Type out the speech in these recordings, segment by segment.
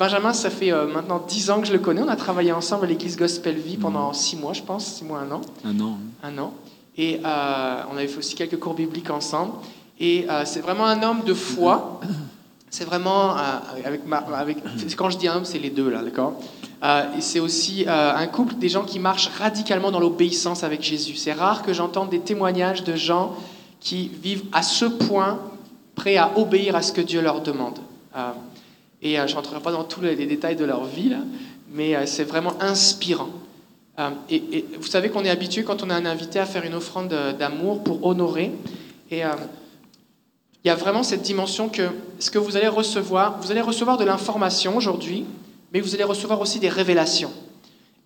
Benjamin, ça fait euh, maintenant dix ans que je le connais. On a travaillé ensemble à l'église Gospel Vie pendant six mois, je pense, six mois, un an. Un an. Un an. Et euh, on avait fait aussi quelques cours bibliques ensemble. Et euh, c'est vraiment un homme de foi. C'est vraiment, avec, ma- avec, quand je dis un homme, c'est les deux là, d'accord? Et c'est aussi un couple des gens qui marchent radicalement dans l'obéissance avec Jésus. C'est rare que j'entende des témoignages de gens qui vivent à ce point prêts à obéir à ce que Dieu leur demande. Et euh, je ne rentrerai pas dans tous les, détails de leur vie, mais euh, c'est vraiment inspirant. Euh, et, vous savez qu'on est habitué quand on a un invité à faire une offrande d'amour pour honorer. Et il y a vraiment cette dimension que ce que vous allez recevoir, vous allez recevoir de l'information aujourd'hui, mais vous allez recevoir aussi des révélations.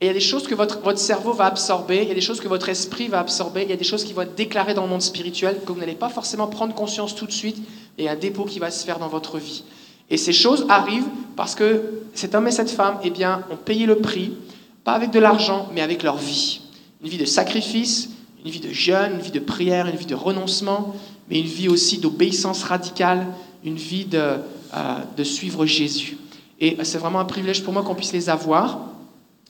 Et il y a des choses que votre, votre cerveau va absorber, il y a des choses que votre esprit va absorber, il y a des choses qui vont être déclarées dans le monde spirituel que vous n'allez pas forcément prendre conscience tout de suite, et un dépôt qui va se faire dans votre vie. Et ces choses arrivent parce que cet homme et cette femme, eh bien, ont payé le prix, pas avec de l'argent, mais avec leur vie. Une vie de sacrifice, une vie de jeûne, une vie de prière, une vie de renoncement, mais une vie aussi d'obéissance radicale, une vie de, euh, suivre Jésus. Et c'est vraiment un privilège pour moi qu'on puisse les avoir.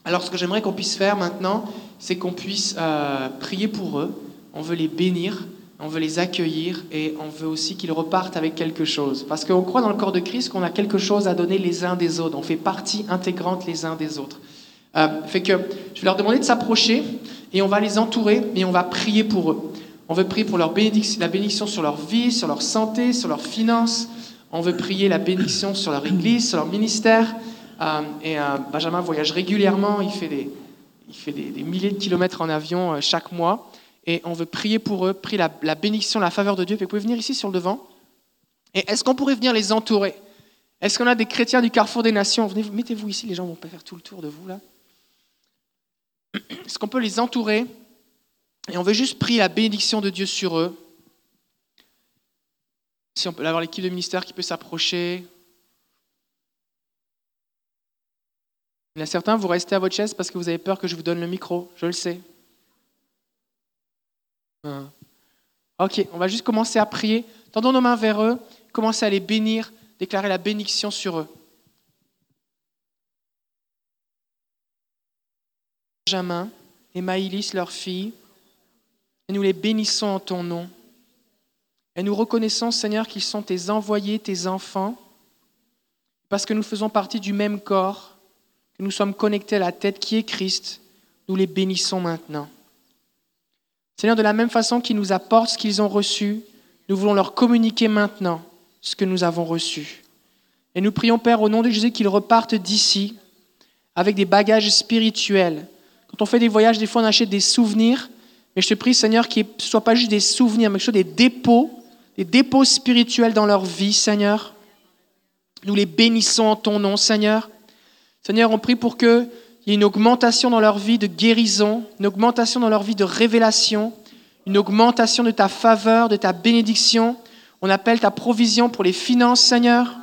Alors ce que j'aimerais qu'on puisse faire maintenant, c'est qu'on puisse euh, prier pour eux. On veut les bénir, on veut les accueillir et on veut aussi qu'ils repartent avec quelque chose. Parce qu'on croit dans le corps de Christ qu'on a quelque chose à donner les uns des autres. On fait partie intégrante les uns des autres. Euh, fait que je vais leur demander de s'approcher et on va les entourer et on va prier pour eux. On veut prier pour leur bénédiction, la bénédiction sur leur vie, sur leur santé, sur leurs finances. On veut prier la bénédiction sur leur église, sur leur ministère. Euh, et euh, Benjamin voyage régulièrement, il fait des, il fait des, milliers de kilomètres en avion chaque mois. Et on veut prier pour eux, prier la, bénédiction, la faveur de Dieu. Vous pouvez venir ici sur le devant. Et est-ce qu'on pourrait venir les entourer? Est-ce qu'on a des chrétiens du carrefour des nations? Venez, mettez-vous ici, les gens vont pas faire tout le tour de vous là. Est-ce qu'on peut les entourer? Et on veut juste prier la bénédiction de Dieu sur eux. Si on peut avoir l'équipe de ministère qui peut s'approcher. Il y en a certains, vous restez à votre chaise parce que vous avez peur que je vous donne le micro, je le sais. Hein. Ok, on va juste commencer à prier. Tendons nos mains vers eux, commencer à les bénir, déclarer la bénédiction sur eux. Benjamin et Maïlis, leur fille, nous les bénissons en ton nom. Et nous reconnaissons, Seigneur, qu'ils sont tes envoyés, tes enfants, parce que nous faisons partie du même corps, que nous sommes connectés à la tête qui est Christ. Nous les bénissons maintenant. Seigneur, de la même façon qu'ils nous apportent ce qu'ils ont reçu, nous voulons leur communiquer maintenant ce que nous avons reçu. Et nous prions, Père, au nom de Jésus, qu'ils repartent d'ici avec des bagages spirituels. Quand on fait des voyages, des fois on achète des souvenirs, mais je te prie, Seigneur, qu'ils ne soient pas juste des souvenirs, mais que ce soit des dépôts, des dépôts spirituels dans leur vie, Seigneur. Nous les bénissons en ton nom, Seigneur. Seigneur, on prie pour qu'il y ait une augmentation dans leur vie de guérison, une augmentation dans leur vie de révélation, une augmentation de ta faveur, de ta bénédiction. On appelle ta provision pour les finances, Seigneur.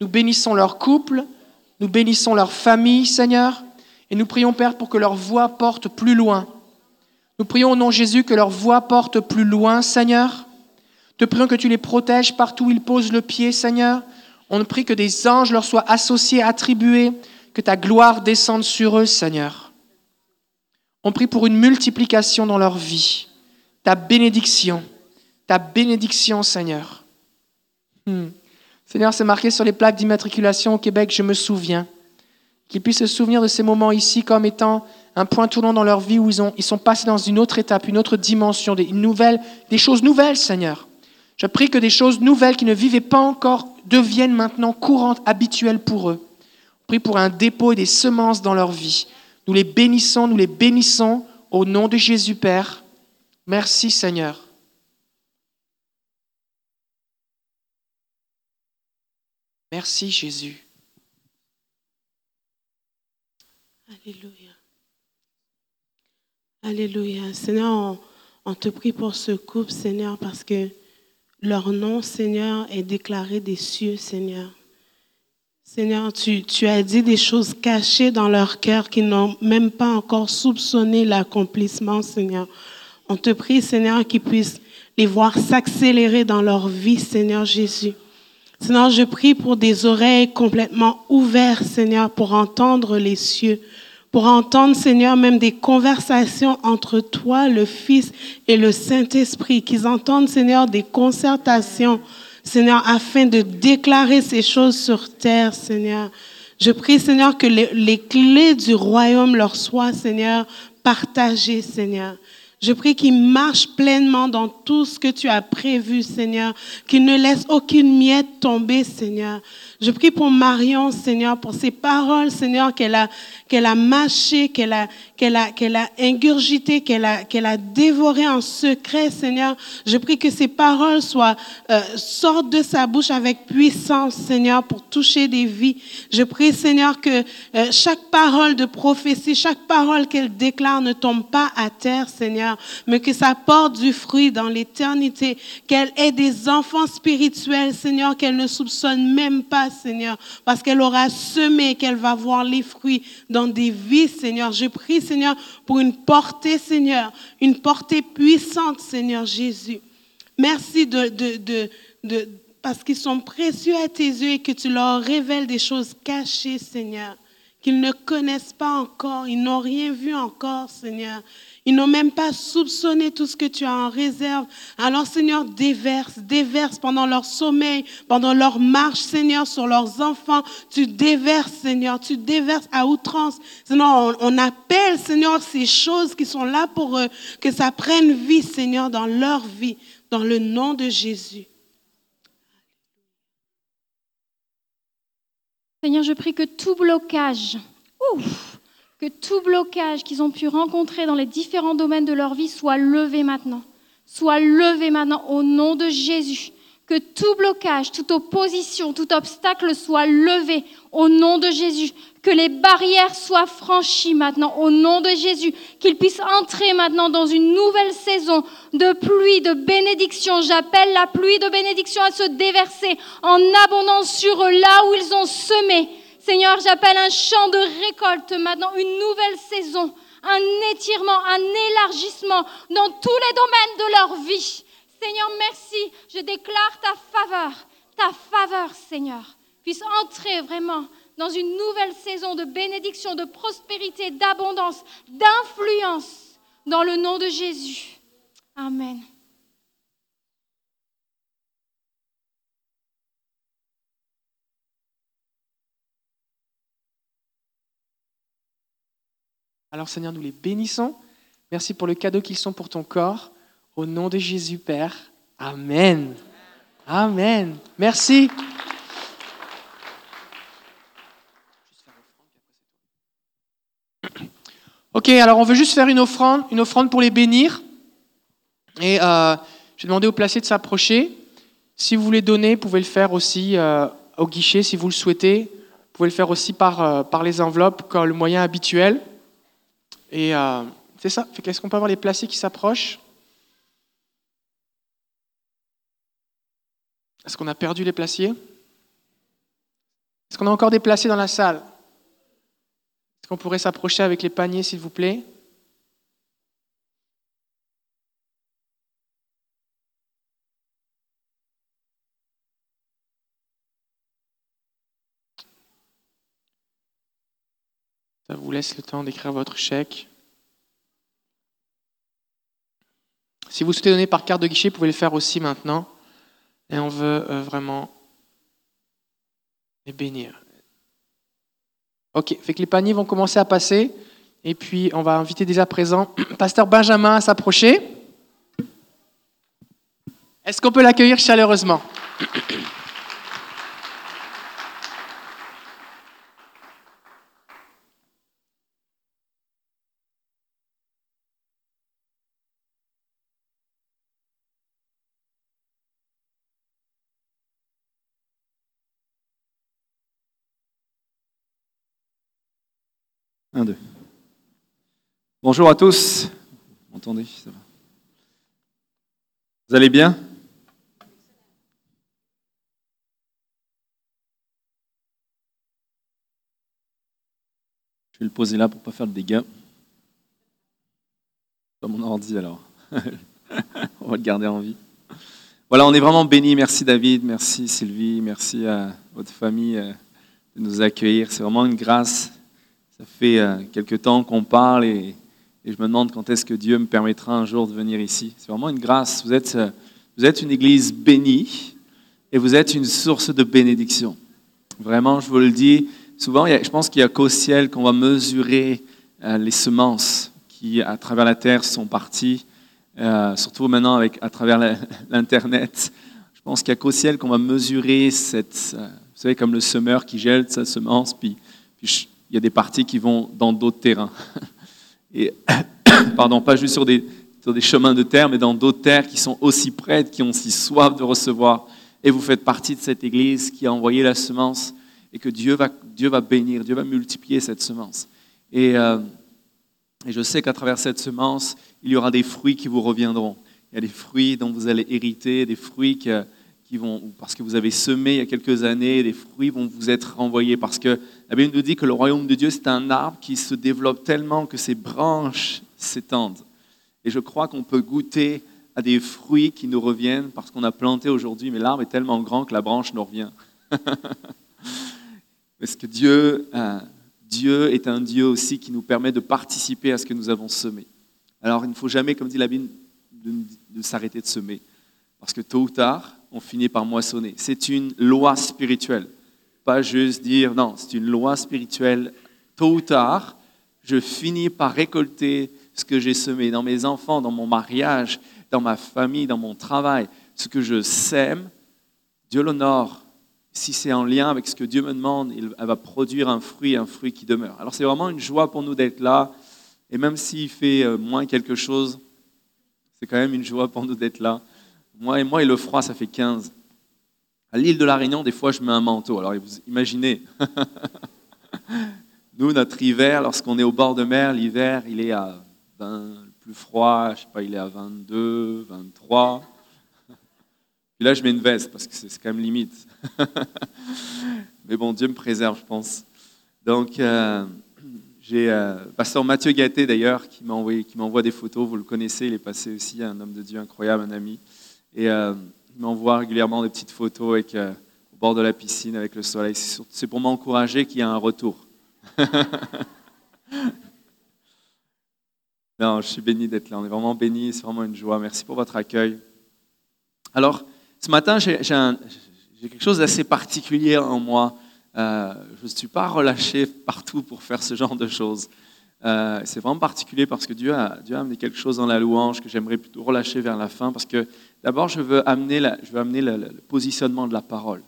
Nous bénissons leur couple, nous bénissons leur famille, Seigneur, et nous prions, Père, pour que leur voix porte plus loin. Nous prions au nom de Jésus que leur voix porte plus loin, Seigneur. Te prions que tu les protèges partout où ils posent le pied, Seigneur. On prie que des anges leur soient associés, attribués, que ta gloire descende sur eux, Seigneur. On prie pour une multiplication dans leur vie, ta bénédiction, ta bénédiction, Seigneur. Hmm. Seigneur, c'est marqué sur les plaques d'immatriculation au Québec, je me souviens. Qu'ils puissent se souvenir de ces moments ici comme étant un point tournant dans leur vie où ils, ont, ils sont passés dans une autre étape, une autre dimension, des, nouvelles, des choses nouvelles, Seigneur. Je prie que des choses nouvelles qui ne vivaient pas encore deviennent maintenant courantes, habituelles pour eux. Pour un dépôt et des semences dans leur vie. Nous les bénissons, nous les bénissons au nom de Jésus, Père. Merci, Seigneur. Merci, Jésus. Alléluia. Alléluia. Seigneur, on te prie pour ce couple, Seigneur, parce que leur nom, Seigneur, est déclaré des cieux, Seigneur. Seigneur, tu, tu as dit des choses cachées dans leur cœur qui n'ont même pas encore soupçonné l'accomplissement, Seigneur. On te prie, Seigneur, qu'ils puissent les voir s'accélérer dans leur vie, Seigneur Jésus. Seigneur, je prie pour des oreilles complètement ouvertes, Seigneur, pour entendre les cieux, pour entendre, Seigneur, même des conversations entre toi, le Fils et le Saint-Esprit, qu'ils entendent, Seigneur, des concertations, Seigneur, afin de déclarer ces choses sur terre, Seigneur. Je prie, Seigneur, que les, clés du royaume leur soient, Seigneur, partagées, Seigneur. Je prie qu'ils marchent pleinement dans tout ce que tu as prévu, Seigneur, qu'ils ne laissent aucune miette tomber, Seigneur. Je prie pour Marion, Seigneur, pour ses paroles, Seigneur, qu'elle a, qu'elle a mâché, qu'elle a, qu'elle a, qu'elle a ingurgité, qu'elle a, qu'elle a dévoré en secret, Seigneur. Je prie que ces paroles soient, euh, sortent de sa bouche avec puissance, Seigneur, pour toucher des vies. Je prie, Seigneur, que euh, chaque parole de prophétie, chaque parole qu'elle déclare ne tombe pas à terre, Seigneur, mais que ça porte du fruit dans l'éternité, qu'elle ait des enfants spirituels, Seigneur, qu'elle ne soupçonne même pas, Seigneur, parce qu'elle aura semé, qu'elle va voir les fruits dans des vies, Seigneur. Je prie, Seigneur, pour une portée, Seigneur, une portée puissante, Seigneur Jésus. Merci de, parce qu'ils sont précieux à tes yeux et que tu leur révèles des choses cachées, Seigneur, qu'ils ne connaissent pas encore, ils n'ont rien vu encore, Seigneur. Ils n'ont même pas soupçonné tout ce que tu as en réserve. Alors, Seigneur, déverse, déverse pendant leur sommeil, pendant leur marche, Seigneur, sur leurs enfants. Tu déverses, Seigneur, tu déverses à outrance. Seigneur, on, on appelle, Seigneur, ces choses qui sont là pour eux, que ça prenne vie, Seigneur, dans leur vie, dans le nom de Jésus. Seigneur, je prie que tout blocage, ouf, que tout blocage qu'ils ont pu rencontrer dans les différents domaines de leur vie soit levé maintenant. Soit levé maintenant au nom de Jésus. Que tout blocage, toute opposition, tout obstacle soit levé au nom de Jésus. Que les barrières soient franchies maintenant au nom de Jésus. Qu'ils puissent entrer maintenant dans une nouvelle saison de pluie, de bénédiction. J'appelle la pluie de bénédiction à se déverser en abondance sur eux là où ils ont semé. Seigneur, j'appelle un champ de récolte maintenant, une nouvelle saison, un étirement, un élargissement dans tous les domaines de leur vie. Seigneur, merci. Je déclare ta faveur, ta faveur, Seigneur, puisse entrer vraiment dans une nouvelle saison de bénédiction, de prospérité, d'abondance, d'influence, dans le nom de Jésus. Amen. Alors Seigneur, nous les bénissons. Merci pour le cadeau qu'ils sont pour ton corps. Au nom de Jésus, Père. Amen. Amen. Merci. Ok, alors on veut juste faire une offrande, une offrande pour les bénir. Et euh, je vais demander au placé de s'approcher. Si vous voulez donner, vous pouvez le faire aussi euh, au guichet si vous le souhaitez. Vous pouvez le faire aussi par, euh, par les enveloppes, comme le moyen habituel. Et euh, c'est ça. Est-ce qu'on peut avoir les placés qui s'approchent? Est-ce qu'on a perdu les placiers? Est-ce qu'on a encore des placés dans la salle? Est-ce qu'on pourrait s'approcher avec les paniers, s'il vous plaît? Ça vous laisse le temps d'écrire votre chèque. Si vous souhaitez donner par carte de guichet, vous pouvez le faire aussi maintenant. Et on veut euh, vraiment les bénir. Ok, fait que les paniers vont commencer à passer. Et puis, on va inviter dès à présent Pasteur Benjamin à s'approcher. Est-ce qu'on peut l'accueillir chaleureusement Un, deux. Bonjour à tous. Vous Ça va. Vous allez bien? Je vais le poser là pour pas faire de dégâts. Pas mon ordi alors. On va le garder en vie. Voilà, on est vraiment bénis. Merci David, merci Sylvie, merci à votre famille euh, de nous accueillir. C'est vraiment une grâce. Ça fait euh, quelque temps qu'on parle et, et je me demande quand est-ce que Dieu me permettra un jour de venir ici. C'est vraiment une grâce. Vous êtes, euh, vous êtes une église bénie et vous êtes une source de bénédiction. Vraiment, je vous le dis, souvent, je pense qu'il n'y a qu'au ciel qu'on va mesurer euh, les semences qui, à travers la terre, sont parties, euh, surtout maintenant avec, à travers l'Internet. Je pense qu'il n'y a qu'au ciel qu'on va mesurer cette, vous savez, comme le semeur qui gèle sa semence, puis, il y a des parties qui vont dans d'autres terrains. Et, pardon, pas juste sur des, sur des chemins de terre, mais dans d'autres terres qui sont aussi prêtes, qui ont aussi soif de recevoir. Et vous faites partie de cette église qui a envoyé la semence et que Dieu va, Dieu va bénir, Dieu va multiplier cette semence. Et, euh, et je sais qu'à travers cette semence, il y aura des fruits qui vous reviendront. Il y a des fruits dont vous allez hériter, des fruits que- parce que vous avez semé il y a quelques années, des fruits vont vous être renvoyés. Parce que la Bible nous dit que le royaume de Dieu, c'est un arbre qui se développe tellement que ses branches s'étendent. Et je crois qu'on peut goûter à des fruits qui nous reviennent parce qu'on a planté aujourd'hui, mais l'arbre est tellement grand que la branche nous revient. Parce que Dieu, euh, Dieu est un Dieu aussi qui nous permet de participer à ce que nous avons semé. Alors il ne faut jamais, comme dit la Bible, de s'arrêter de semer. Parce que tôt ou tard, on finit par moissonner. C'est une loi spirituelle. Pas juste dire, non, c'est une loi spirituelle. Tôt ou tard, je finis par récolter ce que j'ai semé dans mes enfants, dans mon mariage, dans ma famille, dans mon travail. Ce que je sème, Dieu l'honore. Si c'est en lien avec ce que Dieu me demande, il va produire un fruit, un fruit qui demeure. Alors c'est vraiment une joie pour nous d'être là. Et même s'il fait euh, moins quelque chose, c'est quand même une joie pour nous d'être là. Moi et moi et le froid, ça fait 15. À l'île de la Réunion, des fois, je mets un manteau. Alors vous imaginez, nous, notre hiver, lorsqu'on est au bord de mer, l'hiver, il est à 20, le plus froid, je sais pas, il est à 22, 23. Puis là, je mets une veste parce que c'est quand même limite. Mais bon, Dieu me préserve, je pense. Donc, euh, j'ai euh, pasteur Mathieu Gâté, d'ailleurs, qui m'envoie des photos. Vous le connaissez, il est passé aussi, un homme de Dieu incroyable, un ami. Et euh, il m'envoie régulièrement des petites photos avec, euh, au bord de la piscine avec le soleil. C'est pour m'encourager qu'il y a un retour. non, je suis béni d'être là. On est vraiment béni. C'est vraiment une joie. Merci pour votre accueil. Alors, ce matin, j'ai quelque chose d'assez particulier en moi. Euh, je ne suis pas relâché partout pour faire ce genre de choses. Euh, c'est vraiment particulier parce que Dieu a, Dieu a amené quelque chose dans la louange que j'aimerais plutôt relâcher vers la fin parce que d'abord, je veux amener, le, le positionnement de la parole.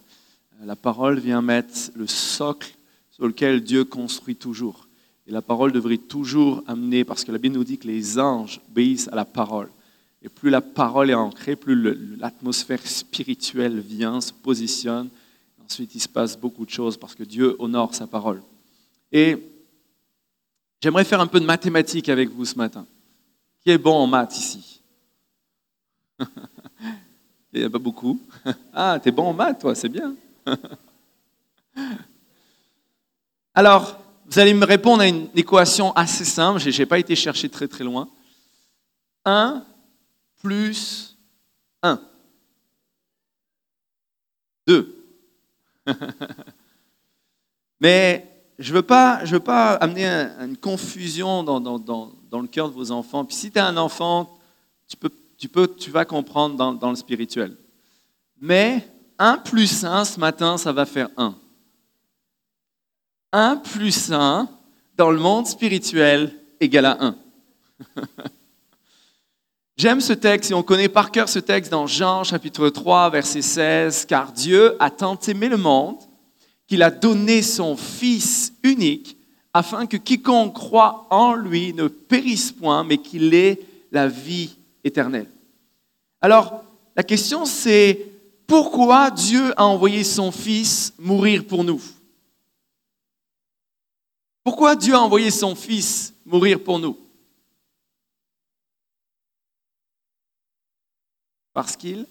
Euh, La parole vient mettre le socle sur lequel Dieu construit toujours. Et la parole devrait toujours amener, parce que la Bible nous dit que les anges obéissent à la parole. Et plus la parole est ancrée, plus l'atmosphère spirituelle vient, se positionne. Ensuite, il se passe beaucoup de choses parce que Dieu honore sa parole. Et j'aimerais faire un peu de mathématiques avec vous ce matin. Qui est bon en maths ici? Il n'y a pas beaucoup. Ah, tu es bon en maths, toi, c'est bien. Alors, vous allez me répondre à une équation assez simple. Je n'ai pas été chercher très très loin. 1 plus 1. 2. Mais je ne veux, veux pas amener un- une confusion dans, le cœur de vos enfants. Puis si tu un enfant, tu, peux, tu, vas comprendre dans, dans le spirituel. Mais 1 plus 1 ce matin, ça va faire 1. 1 plus 1 dans le monde spirituel égale à 1. J'aime ce texte et on connaît par cœur ce texte dans Jean chapitre 3 verset 16, car Dieu a tant aimé le monde qu'il a donné son Fils unique afin que quiconque croit en lui ne périsse point, mais qu'il ait la vie Alors, la question c'est pourquoi Dieu a envoyé son Fils mourir pour nous? Pourquoi Dieu a envoyé son Fils mourir pour nous? Parce qu'il...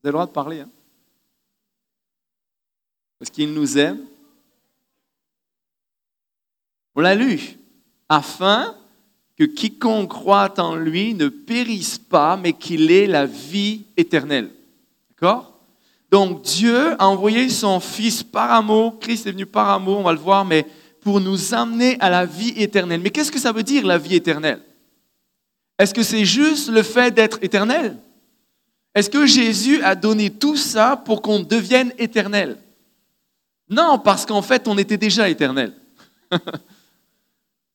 Vous avez le droit de parler. Hein? Parce qu'il nous aime. On l'a lu. Afin que quiconque croit en lui ne périsse pas, mais qu'il ait la vie éternelle. D'accord? Donc Dieu a envoyé son Fils par amour, Christ est venu par amour, on va le voir, mais pour nous amener à la vie éternelle. Mais qu'est-ce que ça veut dire la vie éternelle? Est-ce que c'est juste le fait d'être éternel? Est-ce que Jésus a donné tout ça pour qu'on devienne éternel? Non, parce qu'en fait, on était déjà éternel.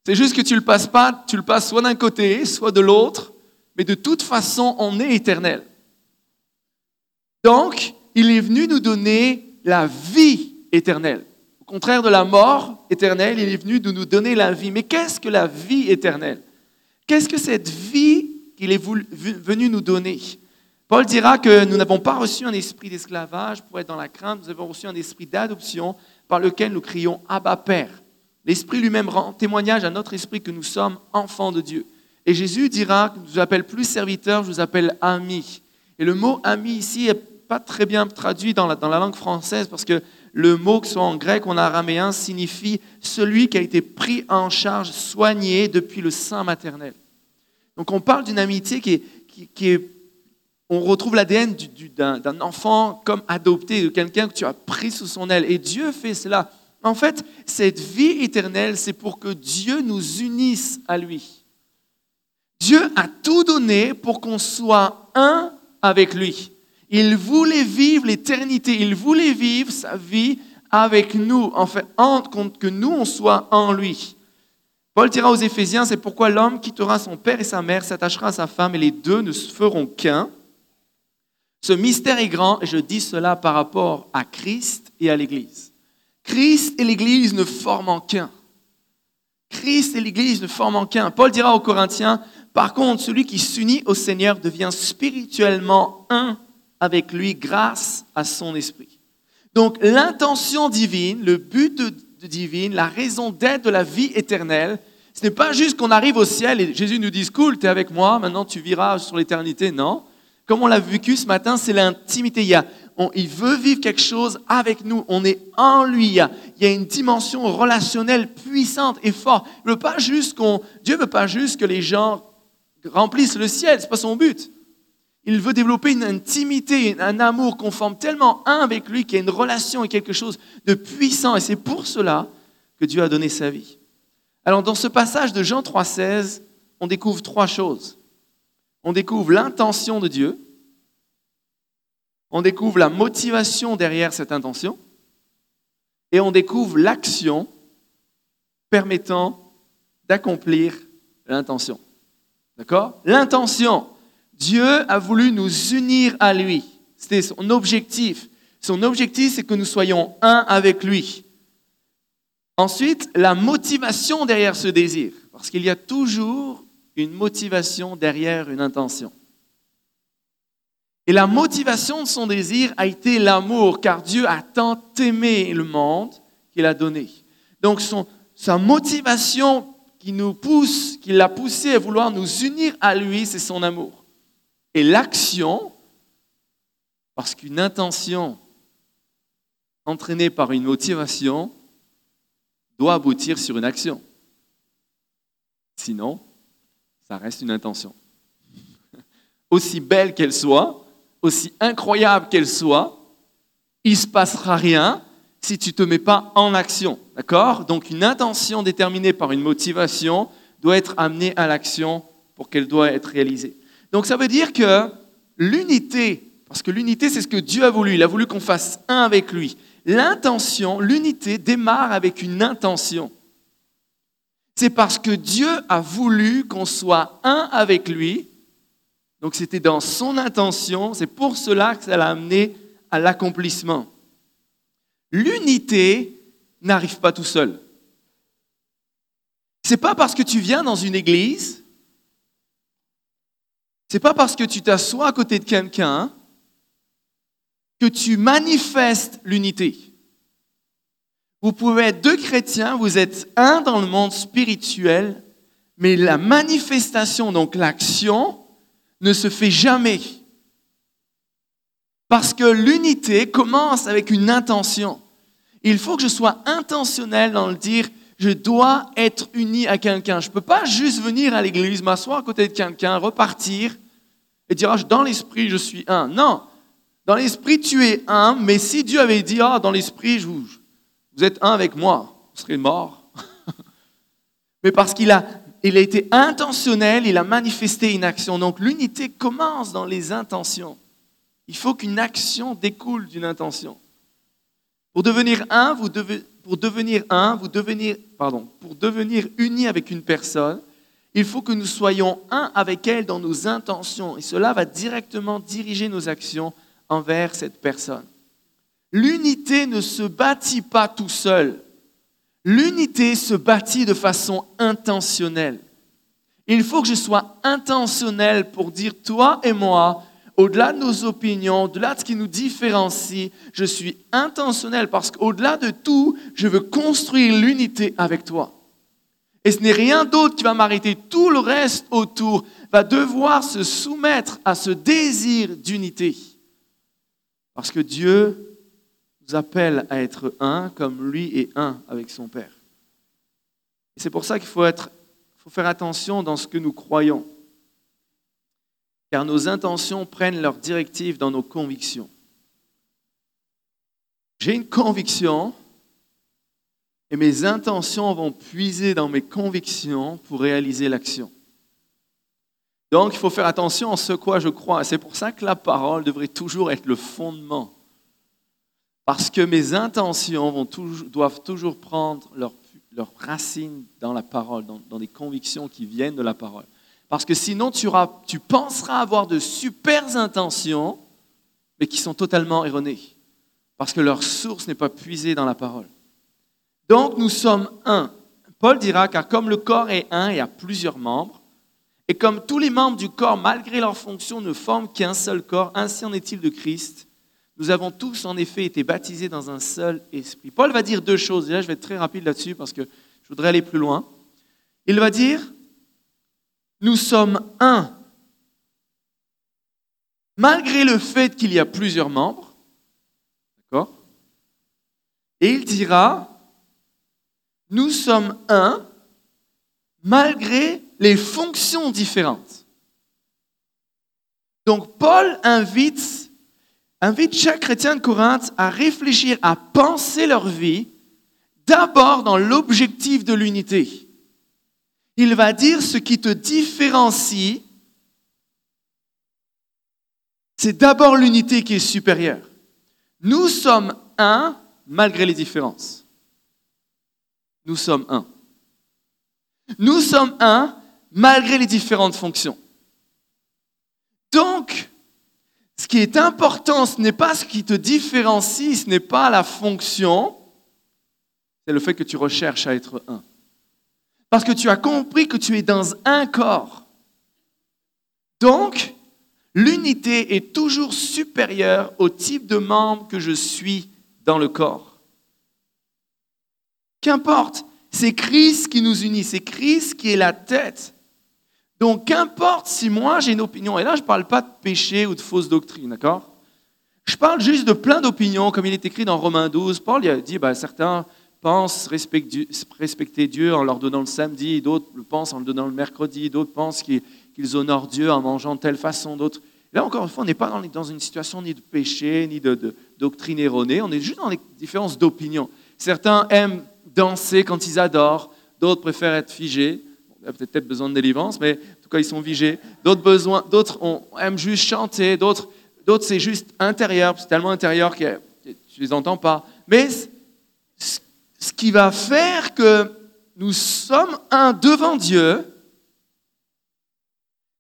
c'est juste que tu le passes pas, tu le passes soit d'un côté, soit de l'autre, mais de toute façon, on est éternel. Donc, il est venu nous donner la vie éternelle. Au contraire de la mort éternelle, il est venu de nous donner la vie. Mais qu'est-ce que la vie éternelle? Qu'est-ce que cette vie qu'il est venu nous donner? Paul dira que nous n'avons pas reçu un esprit d'esclavage pour être dans la crainte, nous avons reçu un esprit d'adoption par lequel nous crions Abba Père. L'esprit lui-même rend témoignage à notre esprit que nous sommes enfants de Dieu. Et Jésus dira, je vous appelle plus serviteur, je vous appelle ami. Et le mot ami ici n'est pas très bien traduit dans la, langue française parce que le mot, que ce soit en grec ou en araméen, signifie celui qui a été pris en charge, soigné depuis le sein maternel. Donc on parle d'une amitié qui, est on retrouve l'ADN d'un enfant comme adopté, de quelqu'un que tu as pris sous son aile. Et Dieu fait cela. En fait, cette vie éternelle, c'est pour que Dieu nous unisse à lui. Dieu a tout donné pour qu'on soit un avec lui. Il voulait vivre l'éternité, il voulait vivre sa vie avec nous, en fait, compte que nous, on soit en lui. Paul dira aux Éphésiens, c'est pourquoi l'homme quittera son père et sa mère, s'attachera à sa femme, et les deux ne se feront qu'un. Ce mystère est grand, et je dis cela par rapport à Christ et à l'Église. Christ et l'Église ne forment qu'un. Christ et l'Église ne forment qu'un. Paul dira aux Corinthiens, par contre, celui qui s'unit au Seigneur devient spirituellement un avec lui grâce à son esprit. Donc l'intention divine, le but divine, la raison d'être de la vie éternelle, ce n'est pas juste qu'on arrive au ciel et Jésus nous dise cool, tu es avec moi, maintenant tu viras sur l'éternité. Non. Comme on l'a vécu ce matin, c'est l'intimité. Il, il veut vivre quelque chose avec nous. On est en lui. Il y a, il y a une dimension relationnelle puissante et forte. Il veut pas juste qu'on, Dieu veut pas juste que les gens remplissent le ciel. C'est pas son but. Il veut développer une intimité, un amour qu'on forme tellement un avec lui qu'il y a une relation et quelque chose de puissant. Et c'est pour cela que Dieu a donné sa vie. Alors dans ce passage de Jean 3,16, on découvre trois choses. On découvre l'intention de Dieu, on découvre la motivation derrière cette intention, et on découvre l'action permettant d'accomplir l'intention. D'accord? L'intention, Dieu a voulu nous unir à lui. C'était son objectif. Son objectif, c'est que nous soyons un avec lui. Ensuite, la motivation derrière ce désir, parce qu'il y a toujours une motivation derrière une intention. Et la motivation de son désir a été l'amour, car Dieu a tant aimé le monde qu'il a donné. Donc sa motivation qui nous pousse, qui l'a poussé à vouloir nous unir à lui, c'est son amour. Et l'action, parce qu'une intention entraînée par une motivation doit aboutir sur une action. Sinon, ça reste une intention. Aussi belle qu'elle soit, aussi incroyable qu'elle soit, il ne se passera rien si tu ne te mets pas en action. D'accord? Donc une intention déterminée par une motivation doit être amenée à l'action pour qu'elle doit être réalisée. Donc ça veut dire que l'unité, parce que l'unité c'est ce que Dieu a voulu, il a voulu qu'on fasse un avec lui. L'intention, l'unité démarre avec une intention. C'est parce que Dieu a voulu qu'on soit un avec lui. Donc c'était dans son intention, c'est pour cela que ça l'a amené à l'accomplissement. L'unité n'arrive pas tout seul. C'est pas parce que tu viens dans une église n'est pas parce que tu t'assois à côté de quelqu'un que tu manifestes l'unité. Vous pouvez être deux chrétiens, vous êtes un dans le monde spirituel, mais la manifestation, donc l'action, ne se fait jamais. Parce que l'unité commence avec une intention. Il faut que je sois intentionnel dans le dire, je dois être uni à quelqu'un. Je ne peux pas juste venir à l'église, m'asseoir à côté de quelqu'un, repartir et dire, ah, dans l'esprit, je suis un. Non, dans l'esprit, tu es un, mais si Dieu avait dit, ah, dans l'esprit, vous, vous êtes un avec moi, vous serez mort. mais parce qu'il a, il a été intentionnel, il a manifesté une action. Donc l'unité commence dans les intentions. Il faut qu'une action découle d'une intention. Pour devenir un, vous devez, pour devenir un, vous devenir, pardon, pour devenir uni avec une personne, il faut que nous soyons un avec elle dans nos intentions. Et cela va directement diriger nos actions envers cette personne. L'unité ne se bâtit pas tout seul. L'unité se bâtit de façon intentionnelle. Il faut que je sois intentionnel pour dire, toi et moi, au-delà de nos opinions, au-delà de ce qui nous différencie, je suis intentionnel parce qu'au-delà de tout, je veux construire l'unité avec toi. Et ce n'est rien d'autre qui va m'arrêter. Tout le reste autour va devoir se soumettre à ce désir d'unité. Parce que Dieu nous appelle à être un comme lui est un avec son Père. Et c'est pour ça qu'il faut, faut faire attention dans ce que nous croyons car nos intentions prennent leur directive dans nos convictions. J'ai une conviction et mes intentions vont puiser dans mes convictions pour réaliser l'action. Donc, il faut faire attention à ce quoi je crois. C'est pour ça que la parole devrait toujours être le fondement. Parce que mes intentions doivent toujours prendre leur, racine dans la parole, dans, dans des convictions qui viennent de la parole. Parce que sinon, tu, tu penseras avoir de super intentions, mais qui sont totalement erronées. Parce que leur source n'est pas puisée dans la parole. Donc, nous sommes un. Paul dira, car comme le corps est un et a plusieurs membres, et comme tous les membres du corps, malgré leur fonction, ne forment qu'un seul corps, ainsi en est-il de Christ. Nous avons tous en effet été baptisés dans un seul esprit. Paul va dire deux choses. Déjà, je vais être très rapide là-dessus parce que je voudrais aller plus loin. Il va dire, nous sommes un. Malgré le fait qu'il y a plusieurs membres, d'accord Et il dira, nous sommes un malgré les fonctions différentes. Donc Paul invite, invite chaque chrétien de Corinthe à réfléchir, à penser leur vie d'abord dans l'objectif de l'unité il va dire ce qui te différencie, c'est d'abord l'unité qui est supérieure. Nous sommes un malgré les différences. Nous sommes un. Nous sommes un malgré les différentes fonctions. Donc, qui est important, ce n'est pas ce qui te différencie, ce n'est pas la fonction, c'est le fait que tu recherches à être un. Parce que tu as compris que tu es dans un corps. Donc, l'unité est toujours supérieure au type de membre que je suis dans le corps. Qu'importe, c'est Christ qui nous unit, c'est Christ qui est la tête. Donc, qu'importe si moi j'ai une opinion, et là je ne parle pas de péché ou de fausse doctrine, d'accord? Je parle juste de plein d'opinions, comme il est écrit dans Romains 12. Paul a dit, bah, certains pensent respecter Dieu en leur donnant le samedi, d'autres le pensent en le donnant le mercredi, d'autres pensent qu'ils honorent Dieu en mangeant de telle façon, d'autres. Là, encore une fois, on n'est pas dans, une situation ni de péché, ni de, doctrine erronée, on est juste dans les différences d'opinion. Certains aiment danser quand ils adorent, d'autres préfèrent être figés. Il peut-être besoin de délivrance, mais cas, ils sont figés. D'autres, d'autres aiment juste chanter, d'autres, d'autres c'est juste intérieur, c'est tellement intérieur que tu les entends pas. Mais ce qui va faire que nous sommes un devant Dieu,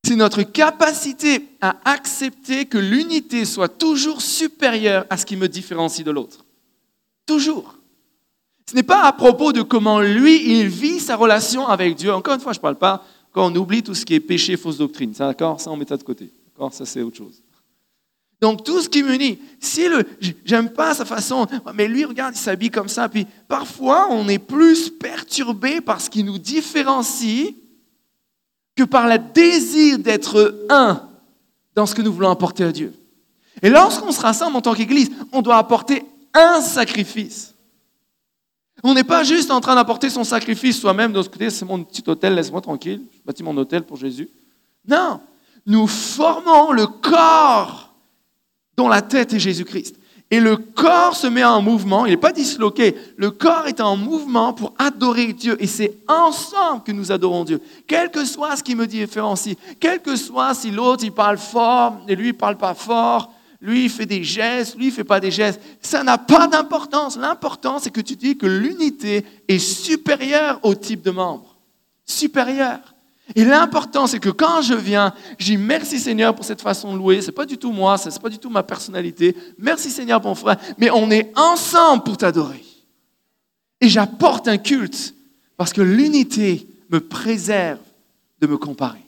c'est notre capacité à accepter que l'unité soit toujours supérieure à ce qui me différencie de l'autre. Toujours. Ce n'est pas à propos de comment lui, il vit sa relation avec Dieu. Encore une fois, je ne parle pas quand on oublie tout ce qui est péché, fausse doctrine. D'accord Ça, on met ça de côté. D'accord Ça, c'est autre chose. Donc tout ce qui me dit, si le, j'aime pas sa façon, mais lui regarde, il s'habille comme ça. Puis parfois, on est plus perturbé par ce qui nous différencie que par le désir d'être un dans ce que nous voulons apporter à Dieu. Et lorsqu'on se rassemble en tant qu'Église, on doit apporter un sacrifice. On n'est pas juste en train d'apporter son sacrifice soi-même de ce côté, c'est mon petit hôtel, laisse-moi tranquille, je bâtis mon hôtel pour Jésus. Non, nous formons le corps dont la tête est Jésus-Christ. Et le corps se met en mouvement, il n'est pas disloqué, le corps est en mouvement pour adorer Dieu. Et c'est ensemble que nous adorons Dieu. Quel que soit ce qui me différencie, quel que soit si l'autre il parle fort et lui il parle pas fort, lui il fait des gestes, lui il fait pas des gestes, ça n'a pas d'importance. L'important c'est que tu dis que l'unité est supérieure au type de membre. Supérieure. Et l'important, c'est que quand je viens, dis merci Seigneur pour cette façon de louer. C'est pas du tout moi, c'est pas du tout ma personnalité. Merci Seigneur, mon frère. Mais on est ensemble pour t'adorer. Et j'apporte un culte parce que l'unité me préserve de me comparer.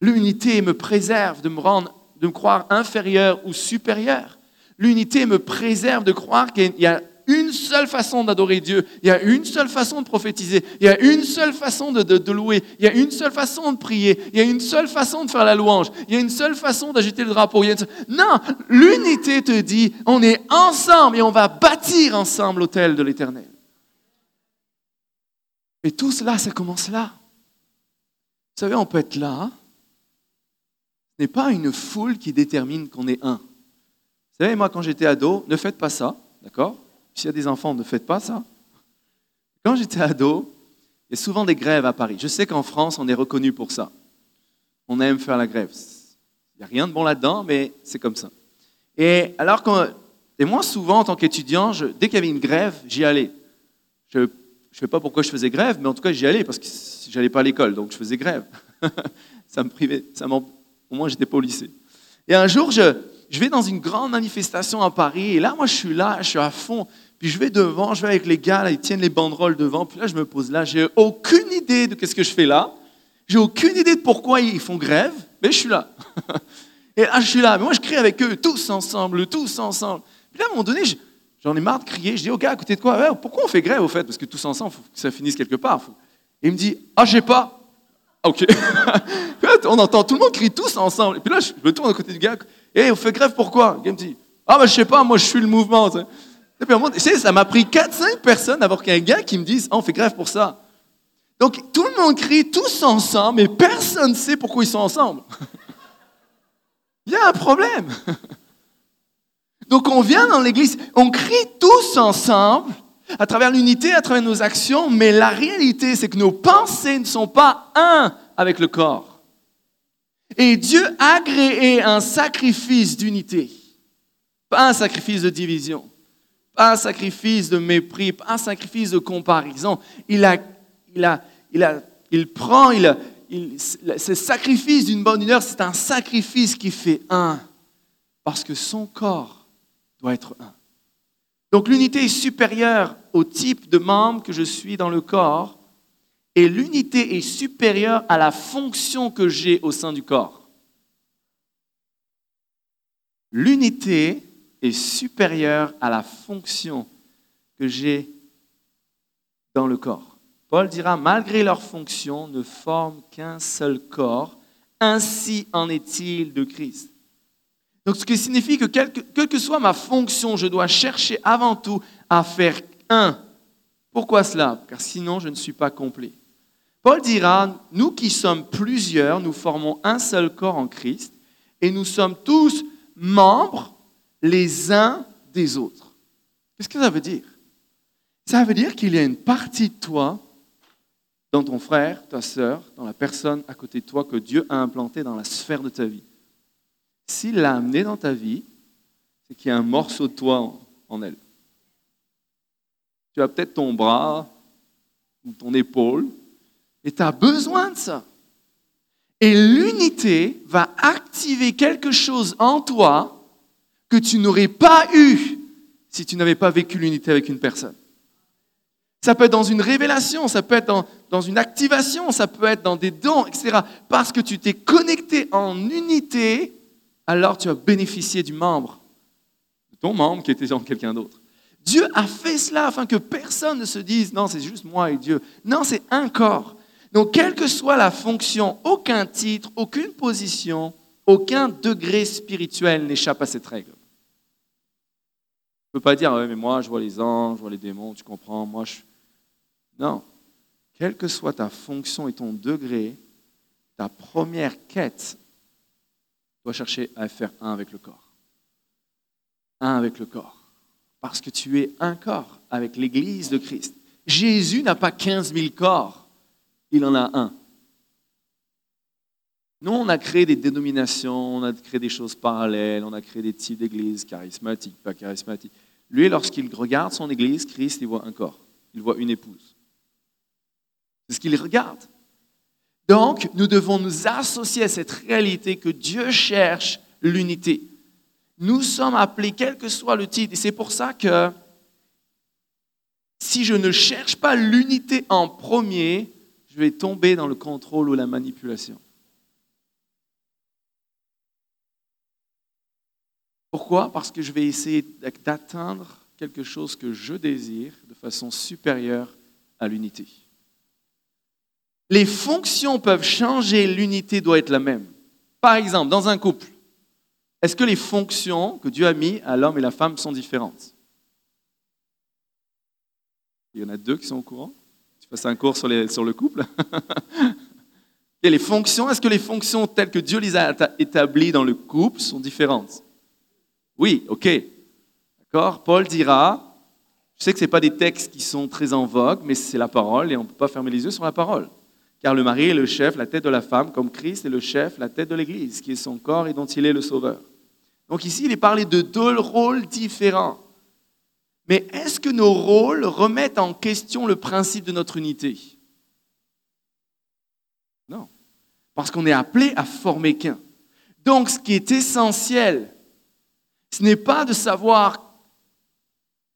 L'unité me préserve de me rendre, de me croire inférieur ou supérieur. L'unité me préserve de croire qu'il y a une seule façon d'adorer Dieu, il y a une seule façon de prophétiser, il y a une seule façon de, louer, il y a une seule façon de prier, il y a une seule façon de faire la louange, il y a une seule façon d'agiter le drapeau. Non, l'unité te dit, on est ensemble et on va bâtir ensemble l'autel de l'Éternel. Et tout cela, ça commence là. Vous savez, on peut être là. Ce n'est pas une foule qui détermine qu'on est un. Vous savez, moi, quand j'étais ado, ne faites pas ça, d'accord? S'il y a des enfants, ne faites pas ça. Quand j'étais ado, il y a souvent des grèves à Paris. Je sais qu'en France, on est reconnu pour ça. On aime faire la grève. Il n'y a rien de bon là-dedans, mais c'est comme ça. Et alors, et moi, souvent, en tant qu'étudiant, dès qu'il y avait une grève, j'y allais. Je ne sais pas pourquoi je faisais grève, mais en tout cas, j'y allais parce que je n'allais pas à l'école, donc je faisais grève. ça me privait. Ça au moins, j'étais pas au lycée. Et un jour, je, je vais dans une grande manifestation à Paris, et là, moi, je suis là, je suis à fond. Puis je vais devant, je vais avec les gars, ils tiennent les banderoles devant. Puis là, je me pose là, j'ai aucune idée de ce que je fais là. J'ai aucune idée de pourquoi ils font grève, mais je suis là. et là, je suis là. Mais moi, je crie avec eux, tous ensemble, tous ensemble. Puis là, à un moment donné, j'en ai marre de crier. Je dis, OK, à côté de quoi Pourquoi on fait grève, au fait? Parce que tous ensemble, faut que ça finisse quelque part. Et il me dit, ah, je sais pas. OK. on entend tout le monde crier tous ensemble. Et puis là, je me tourne à côté du gars. Et on fait grève pourquoi? Il me dit Ah, ben je sais pas, moi je suis le mouvement. Et puis, ça m'a pris 4-5 personnes avant qu'un gars qui me dise Ah, on fait grève pour ça. Donc tout le monde crie tous ensemble, mais personne ne sait pourquoi ils sont ensemble. Il y a un problème. Donc on vient dans l'église, on crie tous ensemble à travers l'unité, à travers nos actions, mais la réalité, c'est que nos pensées ne sont pas un avec le corps. Et Dieu a créé un sacrifice d'unité, pas un sacrifice de division, pas un sacrifice de mépris, pas un sacrifice de comparaison. Il, a, il, a, il, a, il prend, il, il, ce sacrifice d'une bonne humeur, c'est un sacrifice qui fait un, parce que son corps doit être un. Donc l'unité est supérieure au type de membre que je suis dans le corps, et l'unité est supérieure à la fonction que j'ai au sein du corps. L'unité est supérieure à la fonction que j'ai dans le corps. Paul dira, malgré leur fonction, ne forment qu'un seul corps. Ainsi en est-il de Christ. Donc, ce qui signifie que quelle que soit ma fonction, je dois chercher avant tout à faire Pourquoi cela? Car sinon, je ne suis pas complet. Paul dira, nous qui sommes plusieurs, nous formons un seul corps en Christ et nous sommes tous membres les uns des autres. Qu'est-ce que ça veut dire? Ça veut dire qu'il y a une partie de toi, dans ton frère, ta sœur, dans la personne à côté de toi que Dieu a implanté dans la sphère de ta vie. S'il l'a amené dans ta vie, c'est qu'il y a un morceau de toi en elle. Tu as peut-être ton bras ou ton épaule, et tu as besoin de ça. Et l'unité va activer quelque chose en toi que tu n'aurais pas eu si tu n'avais pas vécu l'unité avec une personne. Ça peut être dans une révélation, ça peut être dans, une activation, ça peut être dans des dons, etc. Parce que tu t'es connecté en unité, alors tu as bénéficié du membre, de ton membre qui était dans quelqu'un d'autre. Dieu a fait cela afin que personne ne se dise, non, c'est juste moi et Dieu. Non, c'est un corps. Donc, quelle que soit la fonction, aucun titre, aucune position, aucun degré spirituel n'échappe à cette règle. ne peux pas dire, ouais, mais moi, je vois les anges, je vois les démons, tu comprends, moi, je... Non. Quelle que soit ta fonction et ton degré, ta première quête doit chercher à faire un avec le corps. Un avec le corps. Parce que tu es un corps avec l'Église de Christ. Jésus n'a pas 15 000 corps, il en a un. Nous, on a créé des dénominations, on a créé des choses parallèles, on a créé des types d'églises, charismatiques, pas charismatiques. Lui, lorsqu'il regarde son église, Christ, il voit un corps, il voit une épouse. C'est ce qu'il regarde. Donc, nous devons nous associer à cette réalité que Dieu cherche l'unité. Nous sommes appelés, quel que soit le titre, et c'est pour ça que si je ne cherche pas l'unité en premier, je vais tomber dans le contrôle ou la manipulation. Pourquoi? Parce que je vais essayer d'atteindre quelque chose que je désire de façon supérieure à l'unité. Les fonctions peuvent changer, l'unité doit être la même. Par exemple, dans un couple, est-ce que les fonctions que Dieu a mis à l'homme et la femme sont différentes Il y en a deux qui sont au courant Tu passes un cours sur, le couple Et les fonctions, est-ce que les fonctions telles que Dieu les a établies dans le couple sont différentes? Oui, ok. D'accord Paul dira, je sais que ce pas des textes qui sont très en vogue, mais c'est la parole et on ne peut pas fermer les yeux sur la parole. Car le mari est le chef, la tête de la femme, comme Christ est le chef, la tête de l'Église, qui est son corps et dont il est le sauveur. Donc ici, il est parlé de deux rôles différents. Mais est-ce que nos rôles remettent en question le principe de notre unité? Non. Parce qu'on est appelé à former qu'un. Donc ce qui est essentiel, ce n'est pas de savoir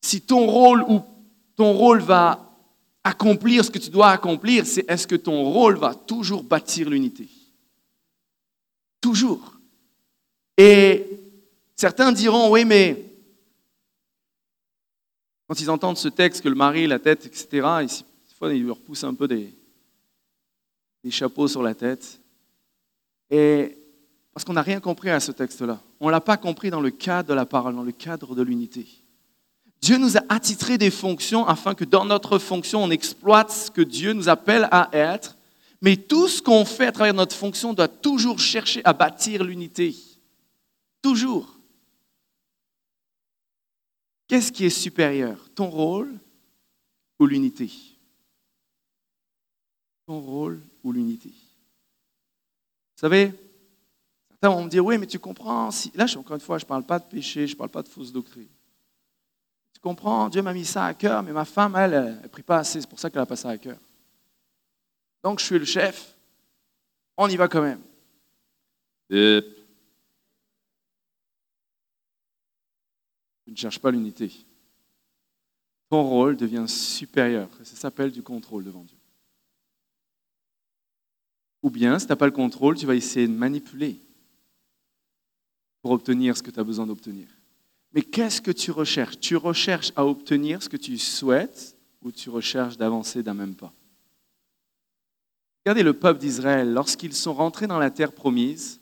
si ton rôle ou ton rôle va accomplir ce que tu dois accomplir, c'est est-ce que ton rôle va toujours bâtir l'unité? Toujours. Et certains diront, oui, mais quand ils entendent ce texte, que le mari, la tête, etc., des fois, ils leur poussent un peu des, des chapeaux sur la tête. Et parce qu'on n'a rien compris à ce texte-là. On ne l'a pas compris dans le cadre de la parole, dans le cadre de l'unité. Dieu nous a attitré des fonctions afin que dans notre fonction, on exploite ce que Dieu nous appelle à être. Mais tout ce qu'on fait à travers notre fonction doit toujours chercher à bâtir l'unité. Toujours. Qu'est-ce qui est supérieur Ton rôle ou l'unité? Ton rôle ou l'unité Vous savez, on me dit, oui, mais tu comprends, si... là, encore une fois, je ne parle pas de péché, je ne parle pas de fausse doctrine. Tu comprends, Dieu m'a mis ça à cœur, mais ma femme, elle, elle ne prie pas assez, c'est pour ça qu'elle a pas ça à cœur. Donc, je suis le chef, on y va quand même. Tu ne cherches pas l'unité. Ton rôle devient supérieur. Ça s'appelle du contrôle devant Dieu. Ou bien, si tu n'as pas le contrôle, tu vas essayer de manipuler pour obtenir ce que tu as besoin d'obtenir. Mais qu'est-ce que tu recherches? Tu recherches à obtenir ce que tu souhaites ou tu recherches d'avancer d'un même pas? Regardez le peuple d'Israël, lorsqu'ils sont rentrés dans la terre promise,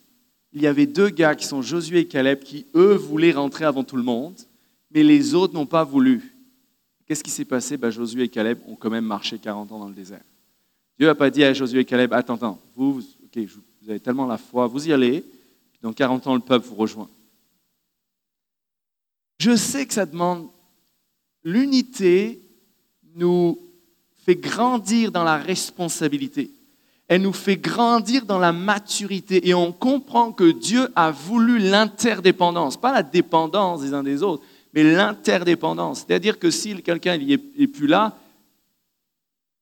il y avait deux gars qui sont Josué et Caleb qui, eux, voulaient rentrer avant tout le monde, mais les autres n'ont pas voulu. Qu'est-ce qui s'est passé? Ben, Josué et Caleb ont quand même marché 40 ans dans le désert. Dieu n'a pas dit à Josué et Caleb, attends, attends, vous, vous avez tellement la foi, vous y allez, dans 40 ans, le peuple vous rejoint. Je sais que ça demande l'unité, nous fait grandir dans la responsabilité. Elle nous fait grandir dans la maturité et on comprend que Dieu a voulu l'interdépendance, pas la dépendance des uns des autres, mais l'interdépendance. C'est-à-dire que si quelqu'un n'est plus là,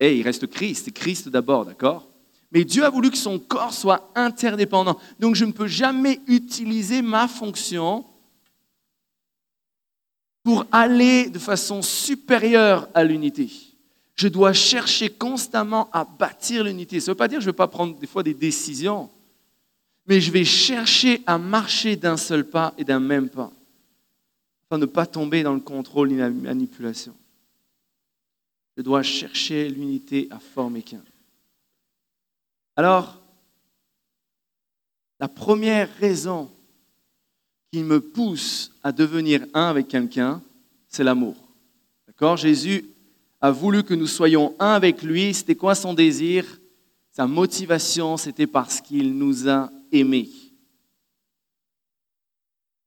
hey, il reste Christ, Christ d'abord, d'accord? Mais Dieu a voulu que son corps soit interdépendant. Donc je ne peux jamais utiliser ma fonction pour aller de façon supérieure à l'unité. Je dois chercher constamment à bâtir l'unité. Ça ne veut pas dire que je ne vais pas prendre des fois des décisions, mais je vais chercher à marcher d'un seul pas et d'un même pas, ne pas tomber dans le contrôle et la manipulation. Je dois chercher l'unité à former qu'un. Alors, la première raison qui me pousse à devenir un avec quelqu'un, c'est l'amour. D'accord? Jésus a voulu que nous soyons un avec lui. C'était quoi son désir? Sa motivation, c'était parce qu'il nous a aimés.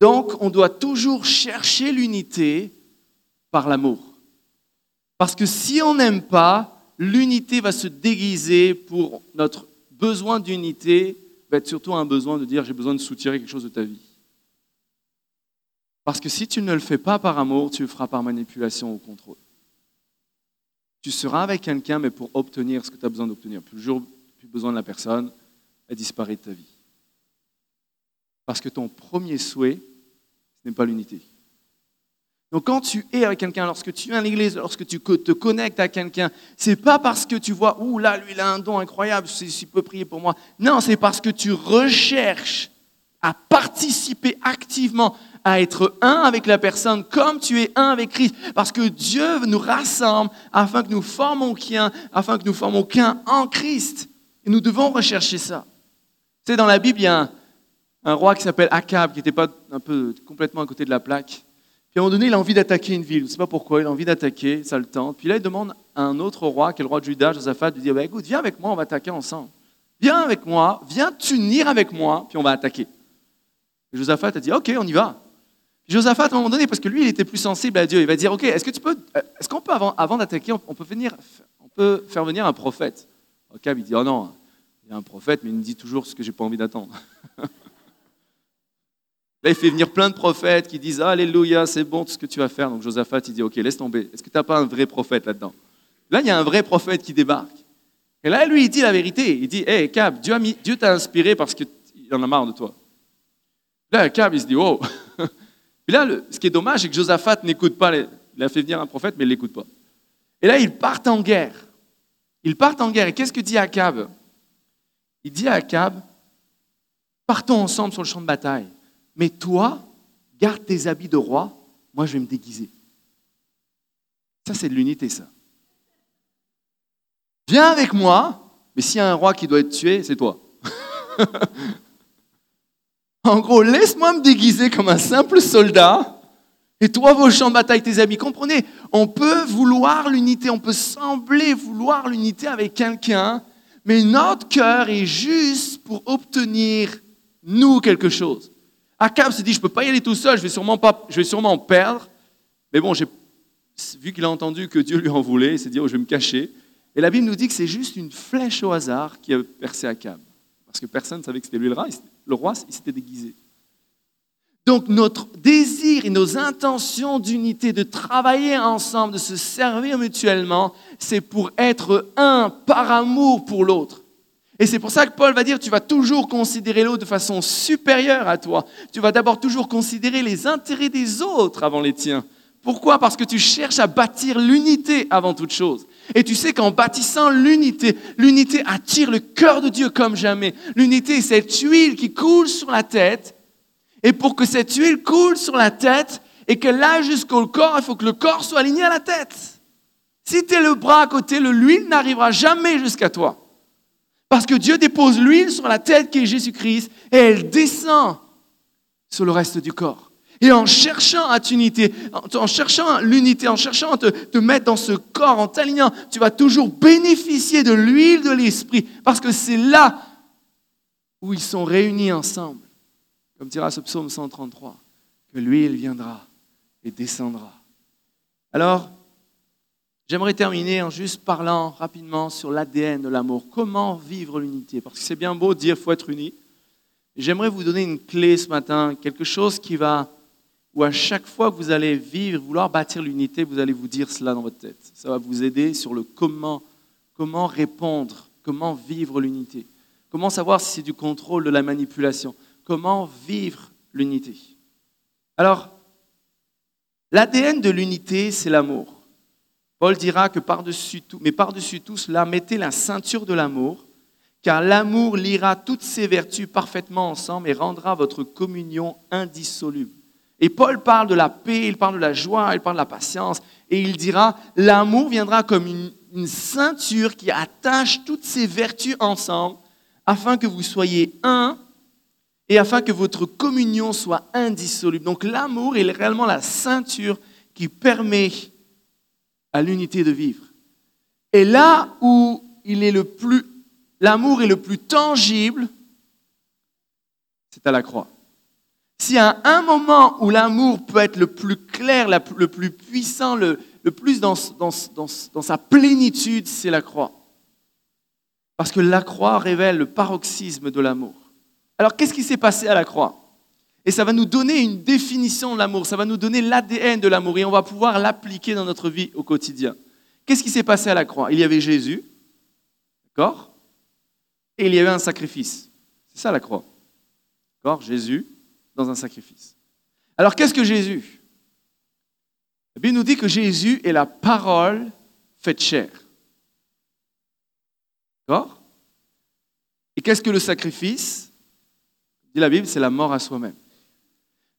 Donc, on doit toujours chercher l'unité par l'amour. Parce que si on n'aime pas, l'unité va se déguiser pour notre besoin d'unité, va être surtout un besoin de dire j'ai besoin de soutirer quelque chose de ta vie. Parce que si tu ne le fais pas par amour, tu le feras par manipulation ou contrôle. Tu seras avec quelqu'un, mais pour obtenir ce que tu as besoin d'obtenir. Plus le jour, plus besoin de la personne, elle disparaît de ta vie. Parce que ton premier souhait, ce n'est pas l'unité. Donc quand tu es avec quelqu'un, lorsque tu es à l'église, lorsque tu te connectes à quelqu'un, c'est pas parce que tu vois, ouh là, lui, il a un don incroyable, s'il peut prier pour moi. Non, c'est parce que tu recherches à participer activement à être un avec la personne comme tu es un avec Christ. Parce que Dieu nous rassemble afin que nous formons qu'un, afin que nous formons qu'un en Christ. Et nous devons rechercher ça. Tu sais, dans la Bible, il y a un, roi qui s'appelle Akab, qui n'était pas un peu complètement à côté de la plaque. Puis à un moment donné, il a envie d'attaquer une ville. Je ne sais pas pourquoi, il a envie d'attaquer, ça le tente. Puis là, il demande à un autre roi, qui est le roi de Juda, Josaphat, de dire bah, écoute, viens avec moi, on va attaquer ensemble. Viens avec moi, viens t'unir avec moi, puis on va attaquer. Josaphat a dit ok, on y va. Josaphat, à un moment donné, parce que lui, il était plus sensible à Dieu, il va dire, OK, est-ce que tu peux, euh, est-ce qu'on peut, avant, avant d'attaquer, on, peut venir, on peut faire venir un prophète? Ok, il dit, oh non, il y a un prophète, mais il me dit toujours ce que j'ai pas envie d'attendre. Là, il fait venir plein de prophètes qui disent, Alléluia, c'est bon tout ce que tu vas faire. Donc Josaphat, il dit, OK, laisse tomber. Est-ce que tu n'as pas un vrai prophète là-dedans? Là, il y a un vrai prophète qui débarque. Et là, lui, il dit la vérité. Il dit, hé, hey, Cab, Dieu, t'a inspiré parce qu'il en a marre de toi. Là, Cab, il se dit, oh, puis là, ce qui est dommage, c'est que Josaphat n'écoute pas. il a fait venir un prophète, mais il ne l'écoute pas. Et là, ils partent en guerre. Ils partent en guerre. Et qu'est-ce que dit Akab Il dit à Akab Partons ensemble sur le champ de bataille. Mais toi, garde tes habits de roi. Moi, je vais me déguiser. Ça, c'est de l'unité, ça. Viens avec moi, mais s'il y a un roi qui doit être tué, c'est toi. En gros, laisse-moi me déguiser comme un simple soldat. Et toi, vos champs de bataille, tes amis, comprenez, on peut vouloir l'unité, on peut sembler vouloir l'unité avec quelqu'un, mais notre cœur est juste pour obtenir, nous, quelque chose. Akab se dit, je ne peux pas y aller tout seul, je vais sûrement, pas, je vais sûrement perdre. Mais bon, vu qu'il a entendu que Dieu lui en voulait, il s'est dit, oh, je vais me cacher. Et la Bible nous dit que c'est juste une flèche au hasard qui a percé Akab. Parce que personne ne savait que c'était lui le roi le roi, il s'était déguisé. Donc notre désir et nos intentions d'unité, de travailler ensemble, de se servir mutuellement, c'est pour être un par amour pour l'autre. Et c'est pour ça que Paul va dire, tu vas toujours considérer l'autre de façon supérieure à toi. Tu vas d'abord toujours considérer les intérêts des autres avant les tiens. Pourquoi? Parce que tu cherches à bâtir l'unité avant toute chose. Et tu sais qu'en bâtissant l'unité, l'unité attire le cœur de Dieu comme jamais. L'unité, c'est cette huile qui coule sur la tête. Et pour que cette huile coule sur la tête et qu'elle aille jusqu'au corps, il faut que le corps soit aligné à la tête. Si tu es le bras à côté, l'huile n'arrivera jamais jusqu'à toi. Parce que Dieu dépose l'huile sur la tête qui est Jésus-Christ et elle descend sur le reste du corps. Et en cherchant à t'unité, en cherchant l'unité, en cherchant à te, te, mettre dans ce corps, en t'alignant, tu vas toujours bénéficier de l'huile de l'esprit, parce que c'est là où ils sont réunis ensemble. Comme dira ce psaume 133, que l'huile viendra et descendra. Alors, j'aimerais terminer en juste parlant rapidement sur l'ADN de l'amour. Comment vivre l'unité? Parce que c'est bien beau de dire faut être uni. J'aimerais vous donner une clé ce matin, quelque chose qui va où à chaque fois que vous allez vivre, vouloir bâtir l'unité, vous allez vous dire cela dans votre tête. Ça va vous aider sur le comment, comment répondre, comment vivre l'unité, comment savoir si c'est du contrôle, de la manipulation, comment vivre l'unité? Alors, l'ADN de l'unité, c'est l'amour. Paul dira que par-dessus tout, cela, mettez la ceinture de l'amour, car l'amour liera toutes ses vertus parfaitement ensemble et rendra votre communion indissoluble. Et Paul parle de la paix, il parle de la joie, il parle de la patience, et il dira, l'amour viendra comme une, ceinture qui attache toutes ces vertus ensemble, afin que vous soyez un, et afin que votre communion soit indissoluble. Donc l'amour est réellement la ceinture qui permet à l'unité de vivre. Et là où il est le plus, l'amour est le plus tangible, c'est à la croix. Y a un moment où l'amour peut être le plus clair, le plus puissant, le, plus dans sa plénitude, c'est la croix. Parce que la croix révèle le paroxysme de l'amour. Alors qu'est-ce qui s'est passé à la croix? Et ça va nous donner une définition de l'amour, ça va nous donner l'ADN de l'amour et on va pouvoir l'appliquer dans notre vie au quotidien. Qu'est-ce qui s'est passé à la croix? Il y avait Jésus, d'accord? Et il y avait un sacrifice. C'est ça la croix. D'accord? Jésus dans un sacrifice. Alors qu'est-ce que Jésus? La Bible nous dit que Jésus est la parole faite chair. D'accord? Et qu'est-ce que le sacrifice? Dit la Bible, c'est la mort à soi-même.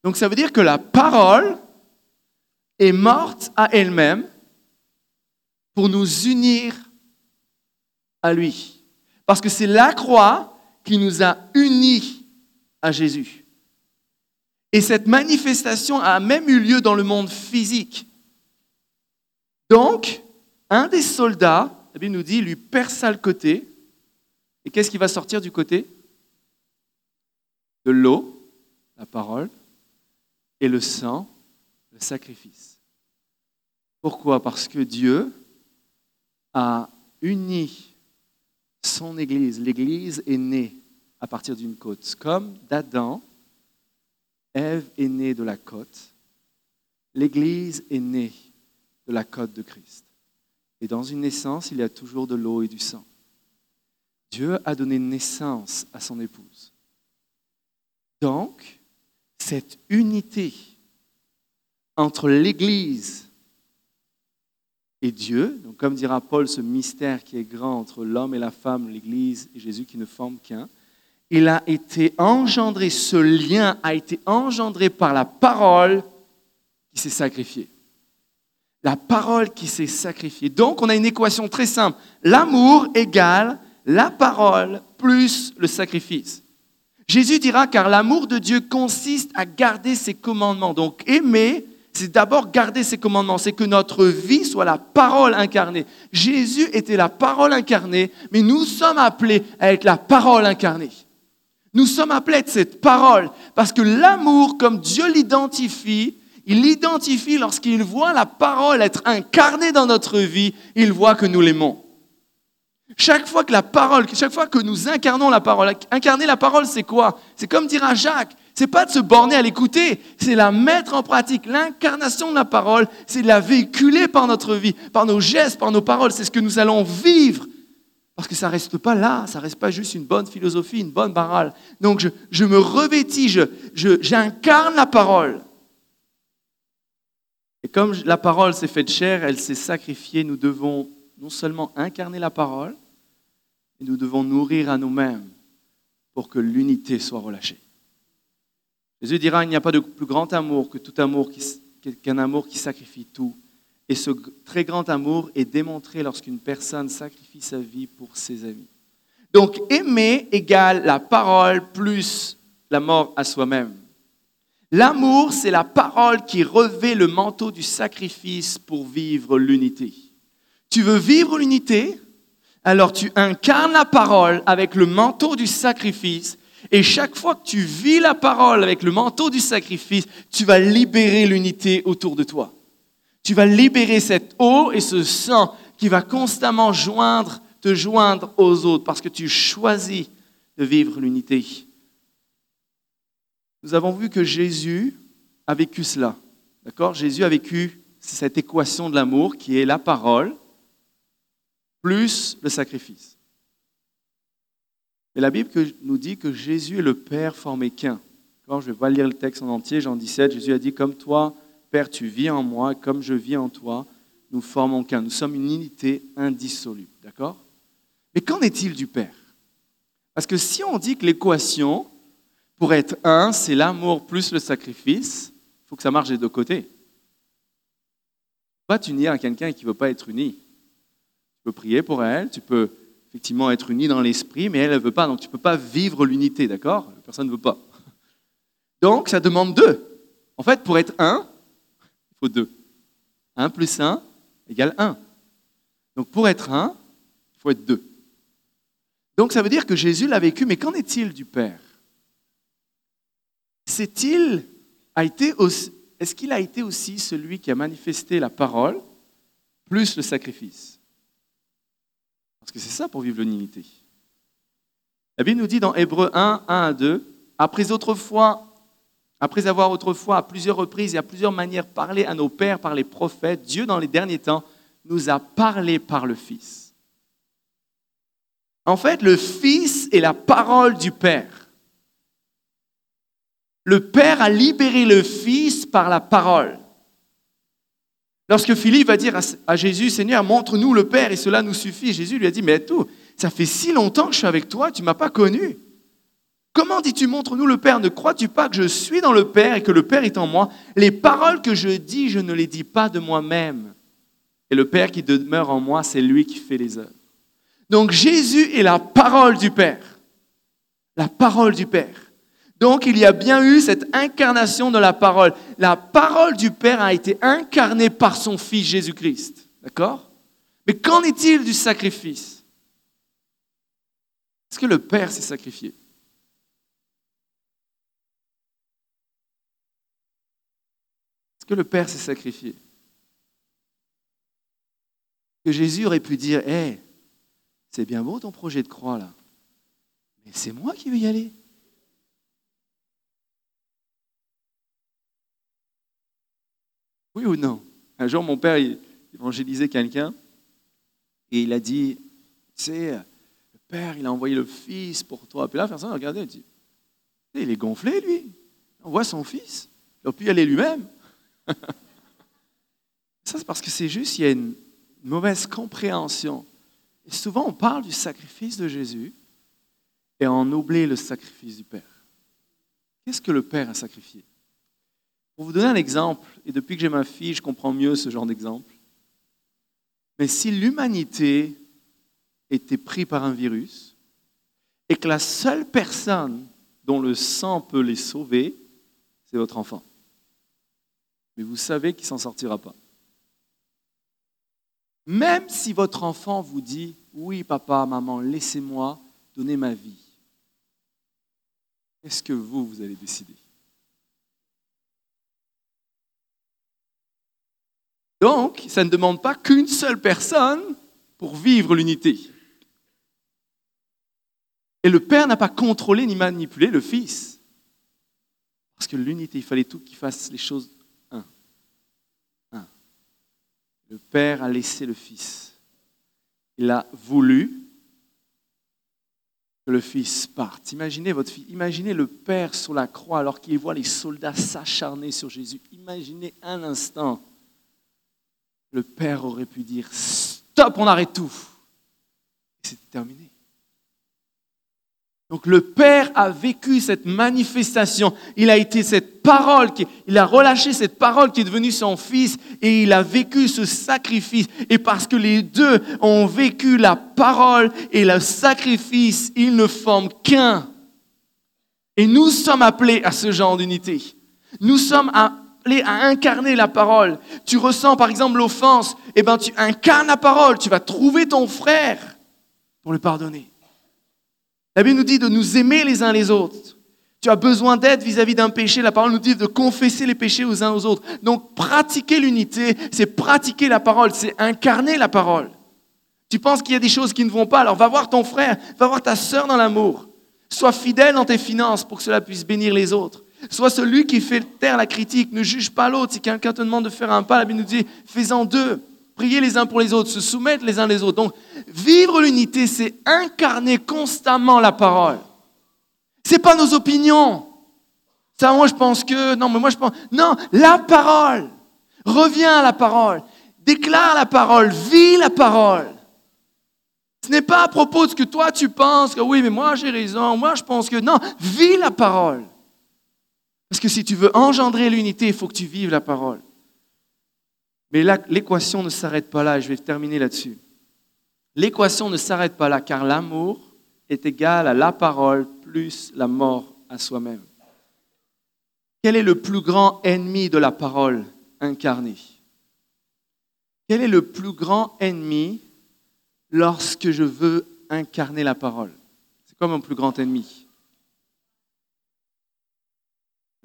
Donc ça veut dire que la parole est morte à elle-même pour nous unir à lui. Parce que c'est la croix qui nous a unis à Jésus. Et cette manifestation a même eu lieu dans le monde physique. Donc, un des soldats, la Bible nous dit, lui perça le côté. Et qu'est-ce qui va sortir du côté? De l'eau, la parole, et le sang, le sacrifice. Pourquoi? Parce que Dieu a uni son Église. L'Église est née à partir d'une côte. Comme d'Adam, Ève est née de la côte. L'Église est née de la côte de Christ. Et dans une naissance, il y a toujours de l'eau et du sang. Dieu a donné naissance à son épouse. Donc, cette unité entre l'Église et Dieu, comme dira Paul, ce mystère qui est grand entre l'homme et la femme, l'Église et Jésus qui ne forment qu'un, il a été engendré, ce lien a été engendré par la parole qui s'est sacrifiée. La parole qui s'est sacrifiée. Donc on a une équation très simple. L'amour égale la parole plus le sacrifice. Jésus dira, car l'amour de Dieu consiste à garder ses commandements. Donc aimer, c'est d'abord garder ses commandements, c'est que notre vie soit la parole incarnée. Jésus était la parole incarnée, mais nous sommes appelés à être la parole incarnée. Nous sommes appelés de cette parole parce que l'amour, comme Dieu l'identifie, il l'identifie lorsqu'il voit la parole être incarnée dans notre vie, il voit que nous l'aimons. Chaque fois que la parole, chaque fois que nous incarnons la parole, incarner la parole, c'est quoi? C'est comme dire à Jacques, c'est pas de se borner à l'écouter, c'est la mettre en pratique. L'incarnation de la parole, c'est de la véhiculer par notre vie, par nos gestes, par nos paroles. C'est ce que nous allons vivre parce que ça reste pas là, ça reste pas juste une bonne philosophie, une bonne parole. Donc je, me revêtis, j'incarne je, la parole. Et comme la parole s'est faite chair, elle s'est sacrifiée, nous devons non seulement incarner la parole, mais nous devons nourrir à nous-mêmes pour que l'unité soit relâchée. Jésus dira, il n'y a pas de plus grand amour que tout amour, qu'un amour qui sacrifie tout. Et ce très grand amour est démontré lorsqu'une personne sacrifie sa vie pour ses amis. Donc aimer égale la parole plus la mort à soi-même. L'amour, c'est la parole qui revêt le manteau du sacrifice pour vivre l'unité. Tu veux vivre l'unité Alors tu incarnes la parole avec le manteau du sacrifice. Et chaque fois que tu vis la parole avec le manteau du sacrifice, tu vas libérer l'unité autour de toi. Tu vas libérer cette eau et ce sang qui va constamment joindre, te joindre aux autres parce que tu choisis de vivre l'unité. Nous avons vu que Jésus a vécu cela. D'accord? Jésus a vécu cette équation de l'amour qui est la parole plus le sacrifice. Et la Bible nous dit que Jésus et le Père formaient qu'un. Je ne vais pas lire le texte en entier, Jean 17, Jésus a dit, comme toi, Père, tu vis en moi, comme je vis en toi, nous formons qu'un. Nous sommes une unité indissoluble. D'accord? Mais qu'en est-il du Père? Parce que si on dit que l'équation, pour être un, c'est l'amour plus le sacrifice, il faut que ça marche des deux côtés. Pas t'unir à quelqu'un qui ne veut pas être uni. Peux prier pour elle, tu peux effectivement être uni dans l'esprit, mais elle ne veut pas, donc tu ne peux pas vivre l'unité, d'accord? Personne ne veut pas. Donc ça demande deux. En fait, pour être un, il faut deux. 1 plus 1 égale 1. Donc pour être 1, il faut être 2. Donc ça veut dire que Jésus l'a vécu, mais qu'en est-il du Père? C'est-il a été est-ce qu'il a été aussi celui qui a manifesté la parole plus le sacrifice? Parce que c'est ça pour vivre l'unité. La Bible nous dit dans Hébreu 1, 1 à 2, après autrefois, après avoir autrefois à plusieurs reprises et à plusieurs manières parlé à nos pères par les prophètes, Dieu dans les derniers temps nous a parlé par le Fils. En fait, le Fils est la parole du Père. Le Père a libéré le Fils par la parole. Lorsque Philippe va dire à Jésus, Seigneur, montre-nous le Père et cela nous suffit, Jésus lui a dit, mais tout, ça fait si longtemps que je suis avec toi, tu ne m'as pas connu. Comment dis-tu, montre-nous le Père? Ne crois-tu pas que je suis dans le Père et que le Père est en moi? Les paroles que je dis, je ne les dis pas de moi-même. Et le Père qui demeure en moi, c'est lui qui fait les œuvres. Donc Jésus est la parole du Père. La parole du Père. Donc il y a bien eu cette incarnation de la parole. La parole du Père a été incarnée par son Fils Jésus-Christ. D'accord? Mais qu'en est-il du sacrifice? Est-ce que le Père s'est sacrifié? Est-ce que le Père s'est sacrifié? Que Jésus aurait pu dire, hé, c'est bien beau ton projet de croix là, mais c'est moi qui vais y aller. Oui ou non? Un jour, mon père évangélisait quelqu'un et il a dit, tu sais, le père, il a envoyé le fils pour toi. Puis là, la personne a regardé et dit, il est gonflé, lui. On voit son fils. Il aurait pu y aller lui-même. Ça, c'est parce que c'est juste, il y a une mauvaise compréhension. Souvent, on parle du sacrifice de Jésus et on oublie le sacrifice du Père. Qu'est-ce que le Père a sacrifié? Pour vous donner un exemple, et depuis que j'ai ma fille, je comprends mieux ce genre d'exemple, mais si l'humanité était prise par un virus et que la seule personne dont le sang peut les sauver, c'est votre enfant. Mais vous savez qu'il ne s'en sortira pas. Même si votre enfant vous dit, oui papa, maman, laissez-moi donner ma vie, est-ce que vous, vous allez décider? Donc, ça ne demande pas qu'une seule personne pour vivre l'unité. Et le Père n'a pas contrôlé ni manipulé le Fils. Parce que l'unité, il fallait tout qu'il fasse les choses un. Le Père a laissé le Fils. Il a voulu que le Fils parte. Imaginez votre fille, imaginez le Père sur la croix alors qu'il voit les soldats s'acharner sur Jésus. Imaginez un instant le père aurait pu dire stop, on arrête tout. Et c'était terminé. Donc le Père a vécu cette manifestation. Il a été cette parole, qui, il a relâché cette parole qui est devenue son Fils et il a vécu ce sacrifice. Et parce que les deux ont vécu la parole et le sacrifice, ils ne forment qu'un. Et nous sommes appelés à ce genre d'unité. Nous sommes à incarner la parole. Tu ressens par exemple l'offense, eh ben tu incarnes la parole, tu vas trouver ton frère pour le pardonner. La Bible nous dit de nous aimer les uns les autres. Tu as besoin d'aide vis-à-vis d'un péché. La parole nous dit de confesser les péchés aux uns aux autres. Donc pratiquer l'unité, c'est pratiquer la parole, c'est incarner la parole. Tu penses qu'il y a des choses qui ne vont pas, alors va voir ton frère, va voir ta sœur dans l'amour. Sois fidèle dans tes finances pour que cela puisse bénir les autres. Sois celui qui fait taire la critique. Ne juge pas l'autre. Si quelqu'un te demande de faire un pas, la Bible nous dit fais-en deux. Priez les uns pour les autres, se soumettre les uns les autres. Donc, vivre l'unité, c'est incarner constamment la parole. C'est pas nos opinions. Ça, moi, je pense que. Non, mais moi, je pense. Non, la parole. Reviens à la parole. Déclare la parole. Vis la parole. Ce n'est pas à propos de ce que toi tu penses, que oui, mais moi j'ai raison, moi je pense que non, vis la parole. Parce que si tu veux engendrer l'unité, il faut que tu vives la parole. Mais l'équation ne s'arrête pas là, je vais terminer là-dessus. L'équation ne s'arrête pas là, car l'amour est égal à la parole plus la mort à soi-même. Quel est le plus grand ennemi de la parole incarnée? Quel est le plus grand ennemi lorsque je veux incarner la parole? C'est quoi mon plus grand ennemi?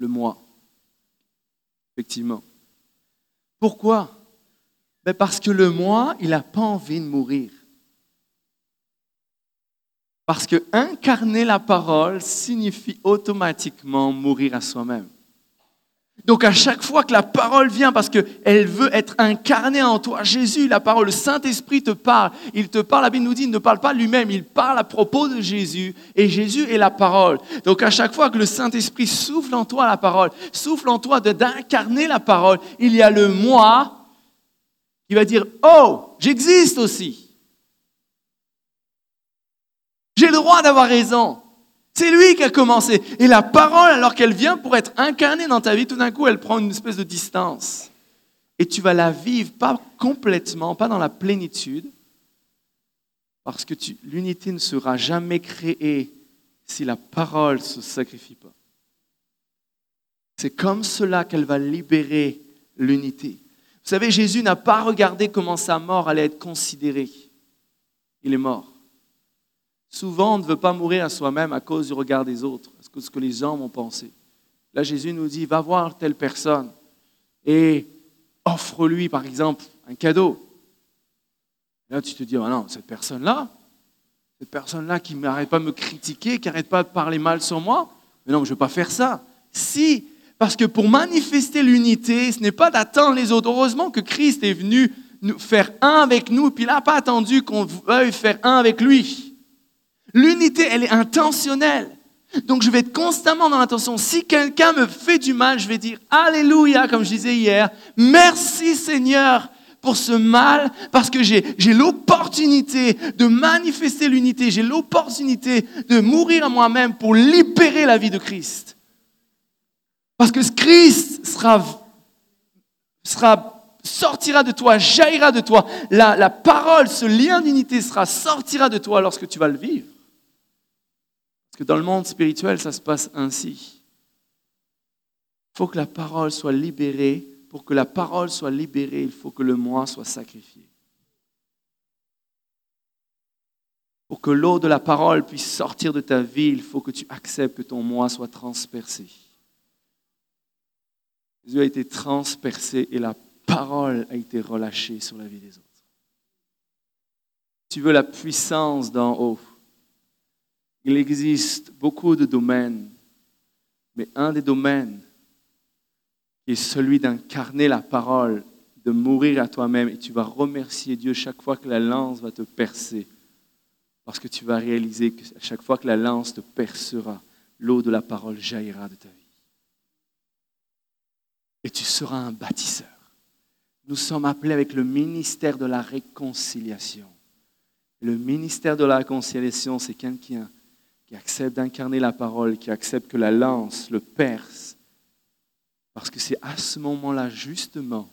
Le moi. Effectivement. Pourquoi? Ben Parce que le moi, il n'a pas envie de mourir. Parce que incarner la parole signifie automatiquement mourir à soi-même. Donc à chaque fois que la parole vient, parce qu'elle veut être incarnée en toi, Jésus, la parole, le Saint-Esprit te parle. Il te parle, la Bible nous dit, il ne parle pas lui-même, il parle à propos de Jésus. Et Jésus est la parole. Donc à chaque fois que le Saint-Esprit souffle en toi la parole, souffle en toi d'incarner la parole, il y a le moi qui va dire, oh, j'existe aussi. J'ai le droit d'avoir raison. C'est lui qui a commencé. Et la parole, alors qu'elle vient pour être incarnée dans ta vie, tout d'un coup, elle prend une espèce de distance. Et tu vas la vivre, pas complètement, pas dans la plénitude, parce que l'unité ne sera jamais créée si la parole ne se sacrifie pas. C'est comme cela qu'elle va libérer l'unité. Vous savez, Jésus n'a pas regardé comment sa mort allait être considérée. Il est mort. Souvent, on ne veut pas mourir à soi-même à cause du regard des autres, à cause de ce que les hommes ont pensé. Là, Jésus nous dit, va voir telle personne et offre-lui, par exemple, un cadeau. Là, tu te dis, oh non, cette personne-là, cette personne-là qui n'arrête pas de me critiquer, qui n'arrête pas de parler mal sur moi, mais non, je ne veux pas faire ça. Si, parce que pour manifester l'unité, ce n'est pas d'attendre les autres. Heureusement que Christ est venu nous faire un avec nous, puis il n'a pas attendu qu'on veuille faire un avec lui. L'unité, elle est intentionnelle. Donc je vais être constamment dans l'intention. Si quelqu'un me fait du mal, je vais dire Alléluia, comme je disais hier. Merci Seigneur pour ce mal, parce que j'ai l'opportunité de manifester l'unité. J'ai l'opportunité de mourir à moi-même pour libérer la vie de Christ. Parce que Christ sera, sera sortira de toi, jaillira de toi. La, la parole, ce lien d'unité sera sortira de toi lorsque tu vas le vivre. Parce que dans le monde spirituel, ça se passe ainsi. Il faut que la parole soit libérée. Pour que la parole soit libérée, il faut que le moi soit sacrifié. Pour que l'eau de la parole puisse sortir de ta vie, il faut que tu acceptes que ton moi soit transpercé. Jésus a été transpercé et la parole a été relâchée sur la vie des autres. Tu veux la puissance d'en haut. Il existe beaucoup de domaines, mais un des domaines est celui d'incarner la parole, de mourir à toi-même, et tu vas remercier Dieu chaque fois que la lance va te percer, parce que tu vas réaliser que chaque fois que la lance te percera, l'eau de la parole jaillira de ta vie. Et tu seras un bâtisseur. Nous sommes appelés avec le ministère de la réconciliation. Le ministère de la réconciliation, c'est quelqu'un qui accepte d'incarner la parole, qui accepte que la lance le perce. Parce que c'est à ce moment-là, justement,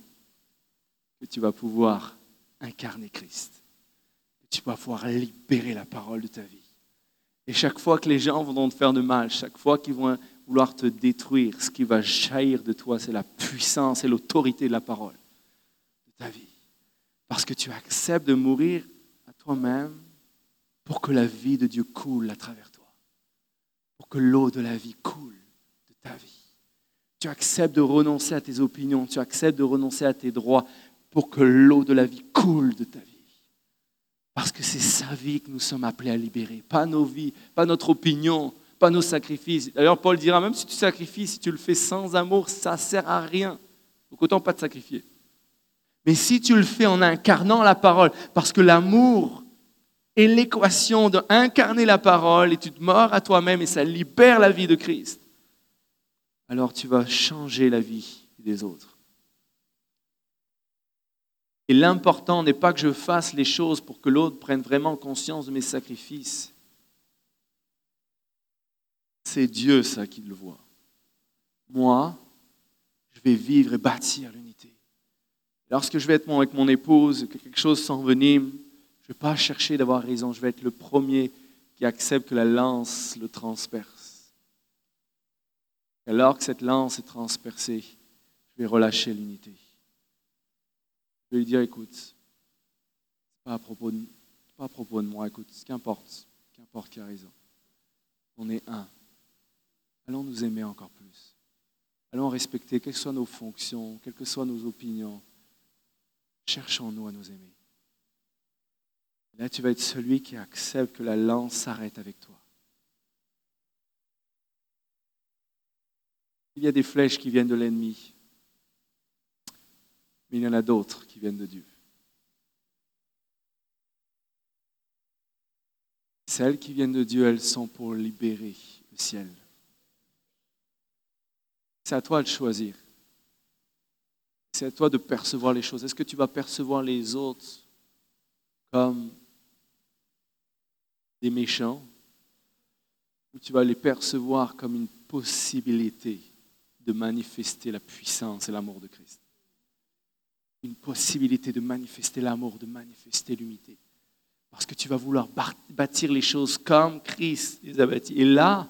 que tu vas pouvoir incarner Christ. Que tu vas pouvoir libérer la parole de ta vie. Et chaque fois que les gens vont te faire de mal, chaque fois qu'ils vont vouloir te détruire, ce qui va jaillir de toi, c'est la puissance et l'autorité de la parole de ta vie. Parce que tu acceptes de mourir à toi-même pour que la vie de Dieu coule à travers que l'eau de la vie coule de ta vie. Tu acceptes de renoncer à tes opinions, tu acceptes de renoncer à tes droits pour que l'eau de la vie coule de ta vie. Parce que c'est sa vie que nous sommes appelés à libérer, pas nos vies, pas notre opinion, pas nos sacrifices. D'ailleurs, Paul dira, même si tu sacrifies, si tu le fais sans amour, ça ne sert à rien. Donc autant pas te sacrifier. Mais si tu le fais en incarnant la parole, parce que l'amour et l'équation d'incarner la parole et tu te mords à toi-même et ça libère la vie de Christ, alors tu vas changer la vie des autres. Et l'important n'est pas que je fasse les choses pour que l'autre prenne vraiment conscience de mes sacrifices. C'est Dieu ça qui le voit. Moi, je vais vivre et bâtir l'unité. Lorsque je vais être avec mon épouse, que quelque chose s'envenime, je ne vais pas chercher d'avoir raison, je vais être le premier qui accepte que la lance le transperce. alors que cette lance est transpercée, je vais relâcher l'unité. Je vais lui dire, écoute, pas à propos de, pas à propos de moi, écoute, qu'importe, qu'importe qui a raison. On est un. Allons nous aimer encore plus. Allons respecter, quelles que soient nos fonctions, quelles que soient nos opinions. Cherchons-nous à nous aimer. Là, tu vas être celui qui accepte que la lance s'arrête avec toi. Il y a des flèches qui viennent de l'ennemi, mais il y en a d'autres qui viennent de Dieu. Celles qui viennent de Dieu, elles sont pour libérer le ciel. C'est à toi de choisir. C'est à toi de percevoir les choses. Est-ce que tu vas percevoir les autres comme des méchants ou tu vas les percevoir comme une possibilité de manifester la puissance et l'amour de Christ Une possibilité de manifester l'amour, de manifester l'unité. Parce que tu vas vouloir bâtir les choses comme Christ les a bâties. Et là,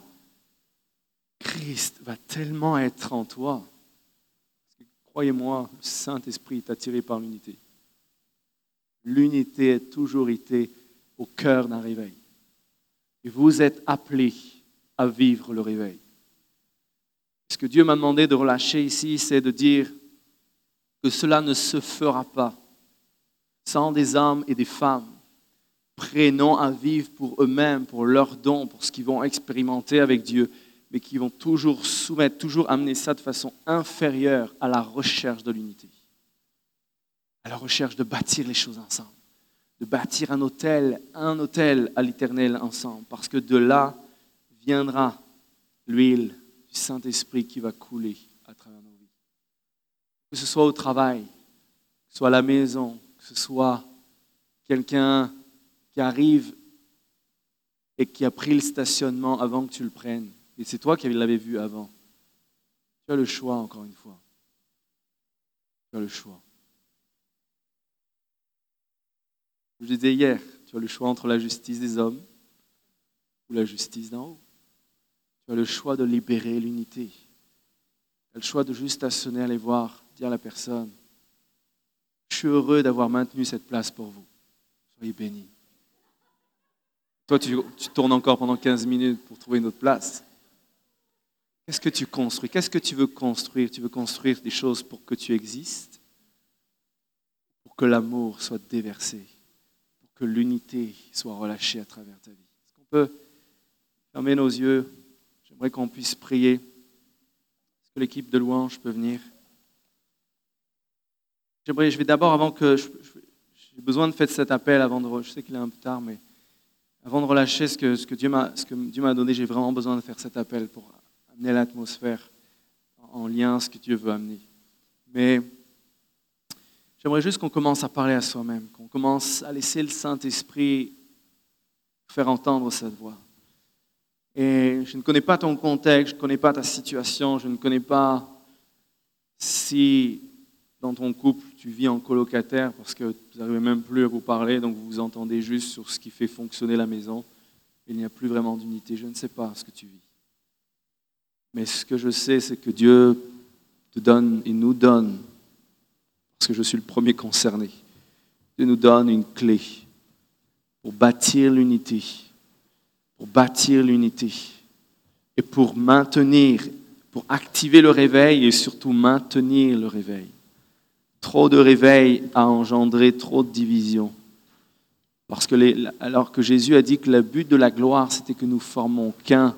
Christ va tellement être en toi. Croyez-moi, le Saint-Esprit est attiré par l'unité. L'unité est toujours été au cœur d'un réveil. Et vous êtes appelés à vivre le réveil. Ce que Dieu m'a demandé de relâcher ici, c'est de dire que cela ne se fera pas sans des hommes et des femmes prénom à vivre pour eux-mêmes, pour leurs dons, pour ce qu'ils vont expérimenter avec Dieu, mais qui vont toujours soumettre, toujours amener ça de façon inférieure à la recherche de l'unité, à la recherche de bâtir les choses ensemble, de bâtir un hôtel, un hôtel à l'éternel ensemble, parce que de là viendra l'huile du Saint-Esprit qui va couler à travers nos vies. Que ce soit au travail, que ce soit à la maison, que ce soit quelqu'un qui arrive et qui a pris le stationnement avant que tu le prennes, et c'est toi qui l'avais vu avant, tu as le choix encore une fois. Tu as le choix. Je disais hier, tu as le choix entre la justice des hommes ou la justice d'en haut. Tu as le choix de libérer l'unité. Tu as le choix de juste stationner, aller voir, dire à la personne, je suis heureux d'avoir maintenu cette place pour vous. Soyez bénis. Toi, tu, tournes encore pendant 15 minutes pour trouver une autre place. Qu'est-ce que tu construis? Qu'est-ce que tu veux construire? Tu veux construire des choses pour que tu existes? Pour que l'amour soit déversé que l'unité soit relâchée à travers ta vie Est-ce qu'on peut fermer nos yeux? J'aimerais qu'on puisse prier. Est-ce que l'équipe de louange peut venir? J'aimerais, je vais d'abord, avant que... J'ai besoin de faire cet appel avant de... Je sais qu'il est un peu tard, mais avant de relâcher ce que, ce que Dieu m'a donné, j'ai vraiment besoin de faire cet appel pour amener l'atmosphère en lien ce que Dieu veut amener. Mais j'aimerais juste qu'on commence à parler à soi-même, qu'on commence à laisser le Saint-Esprit faire entendre cette voix. Et je ne connais pas ton contexte, je ne connais pas ta situation, je ne connais pas si dans ton couple, tu vis en colocataire parce que vous n'arrivez même plus à vous parler, donc vous vous entendez juste sur ce qui fait fonctionner la maison. Il n'y a plus vraiment d'unité. Je ne sais pas ce que tu vis. Mais ce que je sais, c'est que Dieu te donne et nous donne, parce que je suis le premier concerné, Dieu nous donne une clé pour bâtir l'unité, pour bâtir l'unité et pour maintenir, pour activer le réveil et surtout maintenir le réveil. Trop de réveil a engendré trop de divisions. Parce que les, alors que Jésus a dit que le but de la gloire, c'était que nous formons qu'un,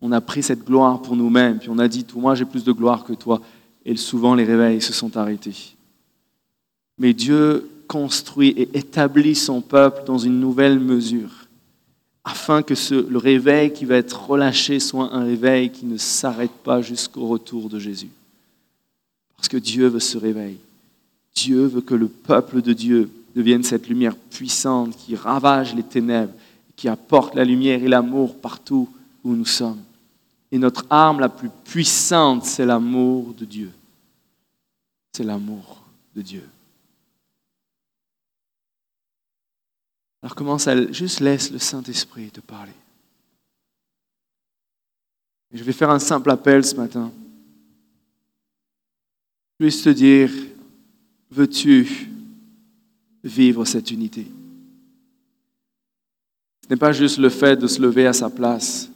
on a pris cette gloire pour nous-mêmes, puis on a dit, moi j'ai plus de gloire que toi. Et souvent les réveils se sont arrêtés. Mais Dieu construit et établit son peuple dans une nouvelle mesure, afin que ce, le réveil qui va être relâché soit un réveil qui ne s'arrête pas jusqu'au retour de Jésus. Parce que Dieu veut se réveiller. Dieu veut que le peuple de Dieu devienne cette lumière puissante qui ravage les ténèbres, qui apporte la lumière et l'amour partout où nous sommes. Et notre arme la plus puissante, c'est l'amour de Dieu. C'est l'amour de Dieu. Alors commence à juste laisse le Saint-Esprit te parler. je vais faire un simple appel ce matin. Juste te dire, veux-tu vivre cette unité? Ce n'est pas juste le fait de se lever à sa place.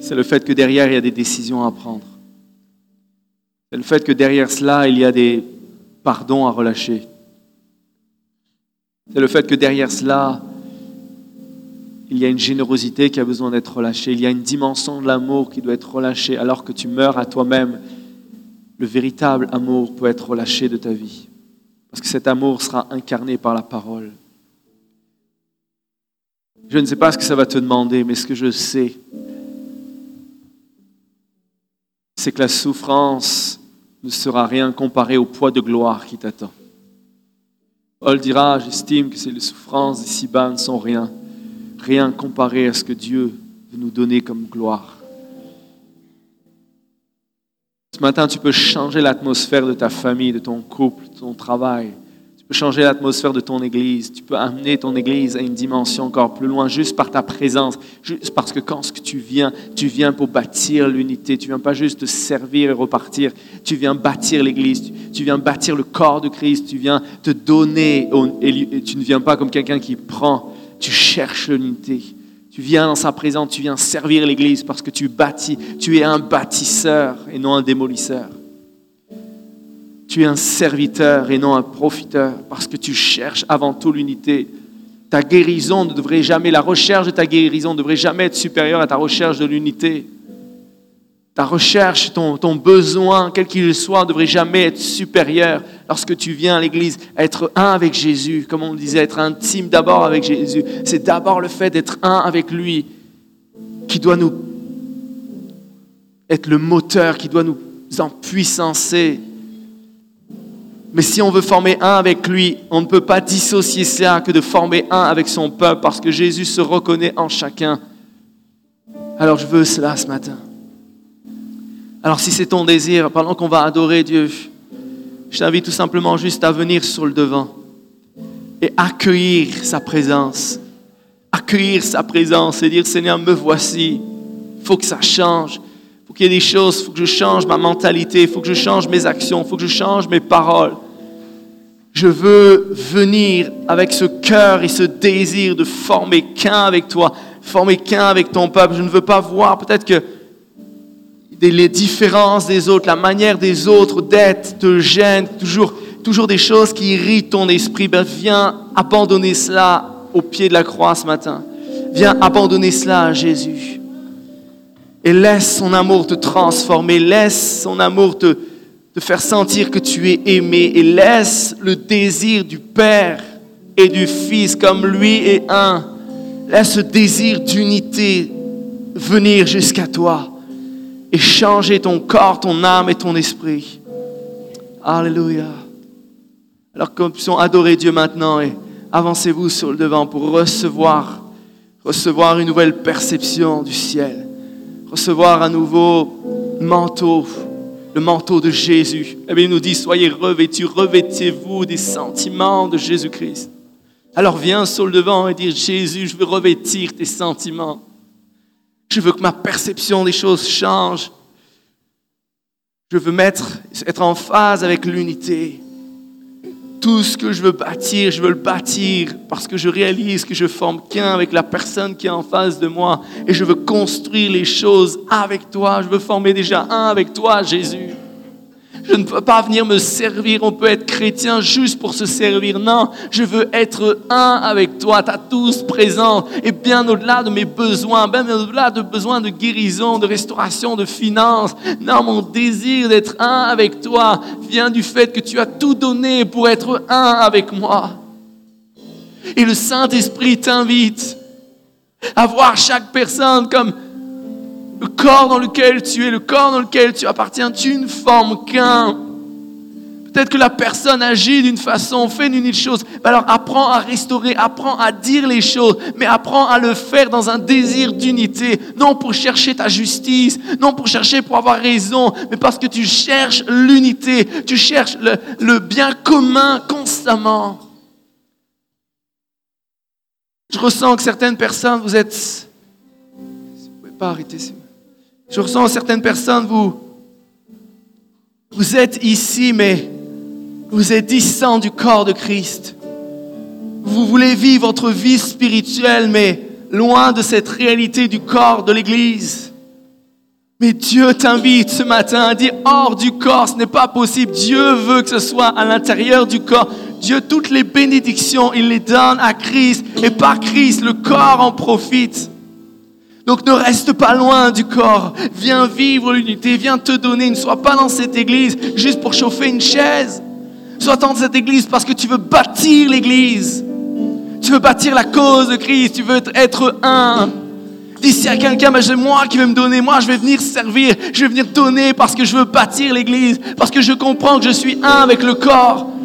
C'est le fait que derrière, il y a des décisions à prendre. C'est le fait que derrière cela, il y a des pardons à relâcher. C'est le fait que derrière cela, il y a une générosité qui a besoin d'être relâchée. Il y a une dimension de l'amour qui doit être relâchée alors que tu meurs à toi-même. Le véritable amour peut être relâché de ta vie. Parce que cet amour sera incarné par la parole. Je ne sais pas ce que ça va te demander, mais ce que je sais, c'est que la souffrance ne sera rien comparé au poids de gloire qui t'attend. Paul dira, j'estime que les souffrances d'ici-bas ne sont rien rien comparé à ce que Dieu veut nous donner comme gloire. Ce matin, tu peux changer l'atmosphère de ta famille, de ton couple, de ton travail. Peux changer l'atmosphère de ton Église. Tu peux amener ton Église à une dimension encore plus loin, juste par ta présence. Juste parce que quand tu viens, tu viens pour bâtir l'unité. Tu viens pas juste te servir et repartir. Tu viens bâtir l'Église. Tu viens bâtir le corps de Christ. Tu viens te donner. Et tu ne viens pas comme quelqu'un qui prend tu cherches l'unité. Tu viens dans sa présence, tu viens servir l'Église parce que tu bâtis. Tu es un bâtisseur et non un démolisseur. Tu es un serviteur et non un profiteur parce que tu cherches avant tout l'unité. Ta guérison ne devrait jamais, la recherche de ta guérison ne devrait jamais être supérieure à ta recherche de l'unité. Ta recherche, ton, ton besoin, quel qu'il soit, ne devrait jamais être supérieur lorsque tu viens à l'église, être un avec Jésus, comme on disait, être intime d'abord avec Jésus. C'est d'abord le fait d'être un avec lui qui doit nous être le moteur, qui doit nous empuissancer. Mais si on veut former un avec lui, on ne peut pas dissocier ça que de former un avec son peuple, parce que Jésus se reconnaît en chacun. Alors je veux cela ce matin. Alors si c'est ton désir, pendant qu'on va adorer Dieu, je t'invite tout simplement juste à venir sur le devant et accueillir sa présence. Accueillir sa présence et dire Seigneur, me voici. Il faut que ça change. Il faut qu'il y ait des choses. Il faut que je change ma mentalité. Il faut que je change mes actions. Il faut que je change mes paroles. Je veux venir avec ce cœur et ce désir de former qu'un avec toi, former qu'un avec ton peuple. Je ne veux pas voir peut-être que les différences des autres, la manière des autres d'être te gêne, toujours, toujours des choses qui irritent ton esprit, ben viens abandonner cela au pied de la croix ce matin. Viens abandonner cela à Jésus. Et laisse son amour te transformer, laisse son amour te, te faire sentir que tu es aimé et laisse le désir du Père et du Fils comme lui est un. Laisse ce désir d'unité venir jusqu'à toi et changer ton corps, ton âme et ton esprit. Alléluia. Alors que nous puissions adorer Dieu maintenant et avancez-vous sur le devant pour recevoir, recevoir une nouvelle perception du ciel, recevoir un nouveau manteau, le manteau de Jésus. Eh bien, il nous dit, soyez revêtus, revêtez-vous des sentiments de Jésus-Christ. Alors viens sur le devant et dis, Jésus, je veux revêtir tes sentiments. Je veux que ma perception des choses change. Je veux mettre, être en phase avec l'unité. Tout ce que je veux bâtir, je veux le bâtir parce que je réalise que je forme qu'un avec la personne qui est en face de moi et je veux construire les choses avec toi. Je veux former déjà un avec toi, Jésus. Je ne peux pas venir me servir. On peut être chrétien juste pour se servir. Non, je veux être un avec toi. Tu as tous présent. Et bien au-delà de mes besoins, bien au-delà de besoins de guérison, de restauration, de finances. Non, mon désir d'être un avec toi vient du fait que tu as tout donné pour être un avec moi. Et le Saint-Esprit t'invite à voir chaque personne comme le corps dans lequel tu es, le corps dans lequel tu appartiens, tu ne formes qu'un. Peut-être que la personne agit d'une façon, fait une chose. Alors apprends à restaurer, apprends à dire les choses, mais apprends à le faire dans un désir d'unité. Non pour chercher ta justice, non pour chercher pour avoir raison, mais parce que tu cherches l'unité, tu cherches le, le bien commun constamment. Je ressens que certaines personnes, vous êtes... Vous ne pouvez pas arrêter, je ressens certaines personnes, vous, vous êtes ici, mais Vous êtes distants du corps de Christ. Vous voulez vivre votre vie spirituelle, mais loin de cette réalité du corps de l'Église. Mais Dieu t'invite ce matin à dire hors du corps, ce n'est pas possible. Dieu veut que ce soit à l'intérieur du corps. Dieu, toutes les bénédictions, il les donne à Christ. Et par Christ, le corps en profite. Donc ne reste pas loin du corps. Viens vivre l'unité, viens te donner. Ne sois pas dans cette église juste pour chauffer une chaise. Sois dans cette église parce que tu veux bâtir l'église. Tu veux bâtir la cause de Christ. Tu veux être un. Dis si à quelqu'un, mais c'est moi qui vais me donner, moi je vais venir servir, je vais venir donner parce que je veux bâtir l'église, parce que je comprends que je suis un avec le corps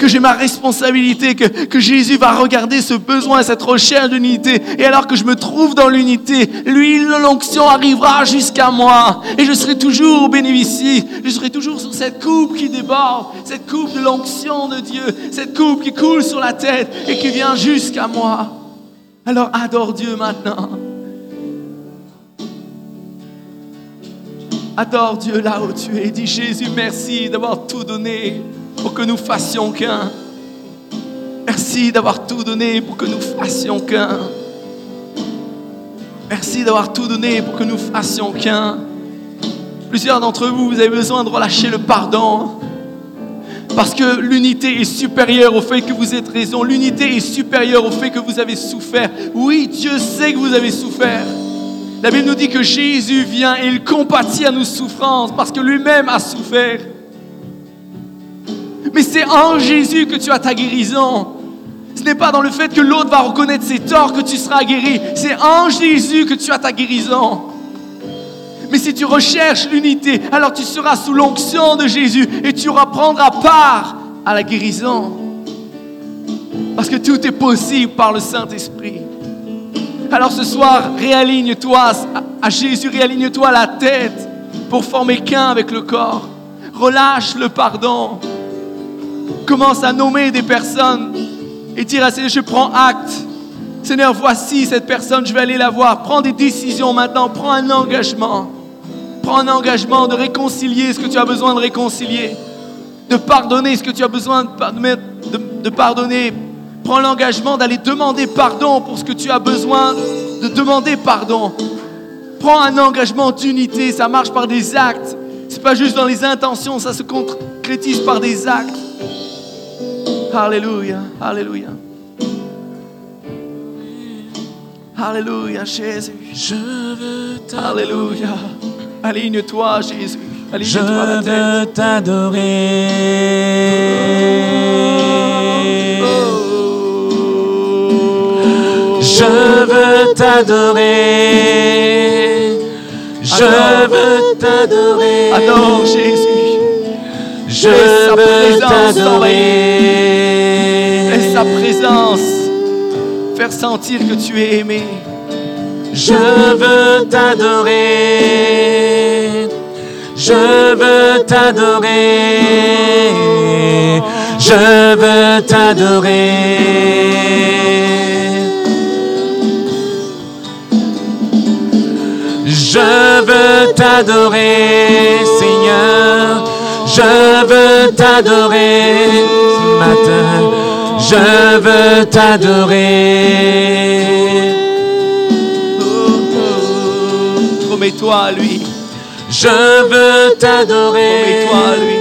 que j'ai ma responsabilité, que, que Jésus va regarder ce besoin, cette recherche d'unité. Et alors que je me trouve dans l'unité, l'huile de l'onction arrivera jusqu'à moi. Et je serai toujours bénéficié. Je serai toujours sur cette coupe qui déborde, cette coupe de l'onction de Dieu, cette coupe qui coule sur la tête et qui vient jusqu'à moi. Alors adore Dieu maintenant. Adore Dieu là où tu es. Dis Jésus, merci d'avoir tout donné pour que nous fassions qu'un. Merci d'avoir tout donné pour que nous fassions qu'un. Merci d'avoir tout donné pour que nous fassions qu'un. Plusieurs d'entre vous, vous avez besoin de relâcher le pardon. Parce que l'unité est supérieure au fait que vous êtes raison. L'unité est supérieure au fait que vous avez souffert. Oui, Dieu sait que vous avez souffert. La Bible nous dit que Jésus vient et il compatit à nos souffrances parce que lui-même a souffert. Mais c'est en Jésus que tu as ta guérison. Ce n'est pas dans le fait que l'autre va reconnaître ses torts que tu seras guéri. C'est en Jésus que tu as ta guérison. Mais si tu recherches l'unité, alors tu seras sous l'onction de Jésus et tu reprendras part à la guérison. Parce que tout est possible par le Saint-Esprit. Alors ce soir, réaligne-toi à Jésus, réaligne-toi la tête pour former qu'un avec le corps. Relâche le pardon. Commence à nommer des personnes et dire à Seigneur, je prends acte. Seigneur, voici cette personne, je vais aller la voir. Prends des décisions maintenant, prends un engagement. Prends un engagement de réconcilier ce que tu as besoin de réconcilier, de pardonner ce que tu as besoin de, pardonner. Prends l'engagement d'aller demander pardon pour ce que tu as besoin de demander pardon. Prends un engagement d'unité, ça marche par des actes. C'est pas juste dans les intentions, ça se concrétise par des actes. Alléluia, Alléluia. Alléluia, Jésus. Je veux Alléluia. Aligne-toi, Jésus. Je veux t'adorer. Je veux t'adorer. Je veux t'adorer. Adore Jésus. Je veux t'adorer. Laisse sa présence faire sentir que tu es aimé. Je veux t'adorer. Je veux t'adorer. Je veux t'adorer. Je veux t'adorer, Seigneur. Je veux t'adorer ce matin. Je veux t'adorer. Promets-toi à lui. Je veux t'adorer. Promets-toi à lui.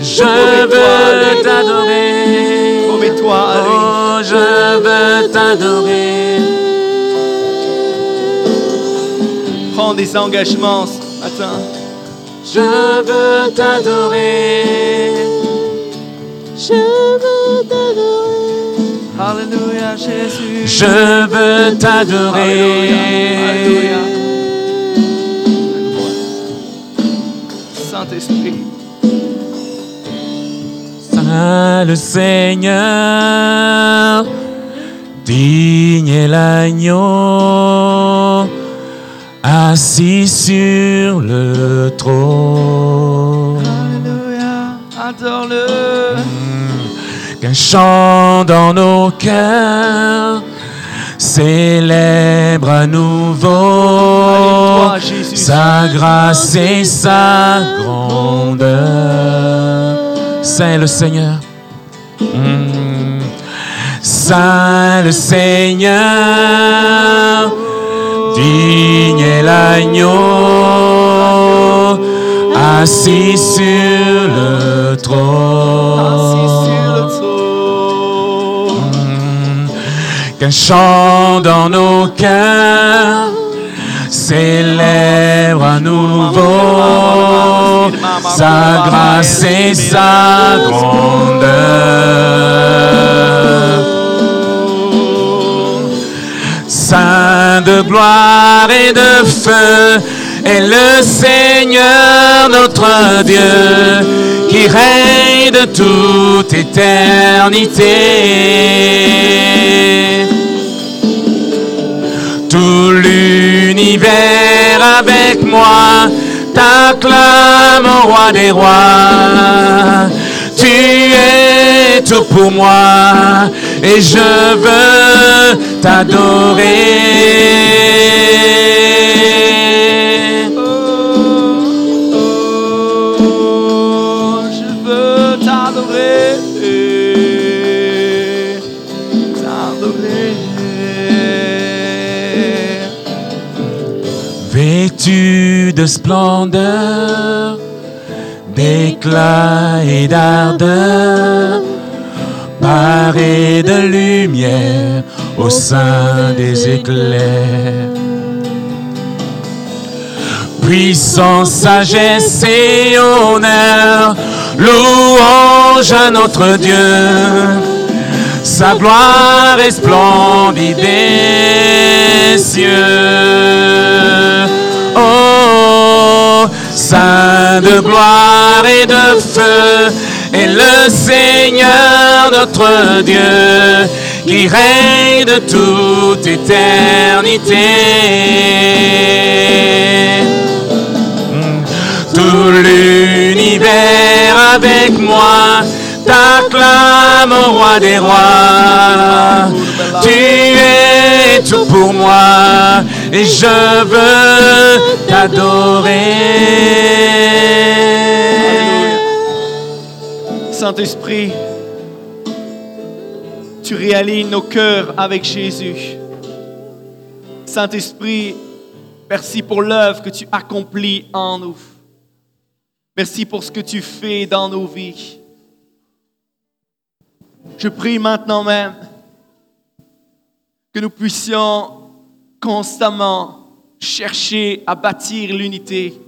Je veux t'adorer. Promets-toi à lui. Oh, je veux t'adorer. Prends des engagements ce matin. Je veux t'adorer. Je veux t'adorer. Alléluia, Jésus. Je veux t'adorer. Alléluia. Saint-Esprit. Saint le Seigneur, digne l'agneau, assis sur le trône. Alléluia. Adore-le. Qu'un chant dans nos cœurs célèbre à nouveau Alléluia, Jésus. sa grâce et sa grandeur. Saint le Seigneur. Mm. Saint le Seigneur, digne l'agneau, assis sur le trône. Qu'un chant dans nos cœurs célèbre à nouveau sa grâce et sa grandeur. De gloire et de feu est le Seigneur notre Dieu qui règne de toute éternité. Tout l'univers avec moi t'acclame, ô roi des rois. Tu es tout pour moi et je veux t'adorer. Oh, je veux t'adorer. T'adorer. Vêtu de splendeur, d'éclat et d'ardeur, paré de lumière au sein des éclairs. Puissance, sagesse et honneur, louange à notre Dieu. Sa gloire est splendide des cieux. Oh, Saint de gloire et de feu est le Seigneur notre Dieu qui règne de toute éternité. Tout l'univers avec moi t'acclame, ô roi des rois. Tu es tout pour moi et je veux t'adorer. Saint-Esprit, tu réalignes nos cœurs avec Jésus. Saint-Esprit, merci pour l'œuvre que tu accomplis en nous. Merci pour ce que tu fais dans nos vies. Je prie maintenant même que nous puissions constamment chercher à bâtir l'unité.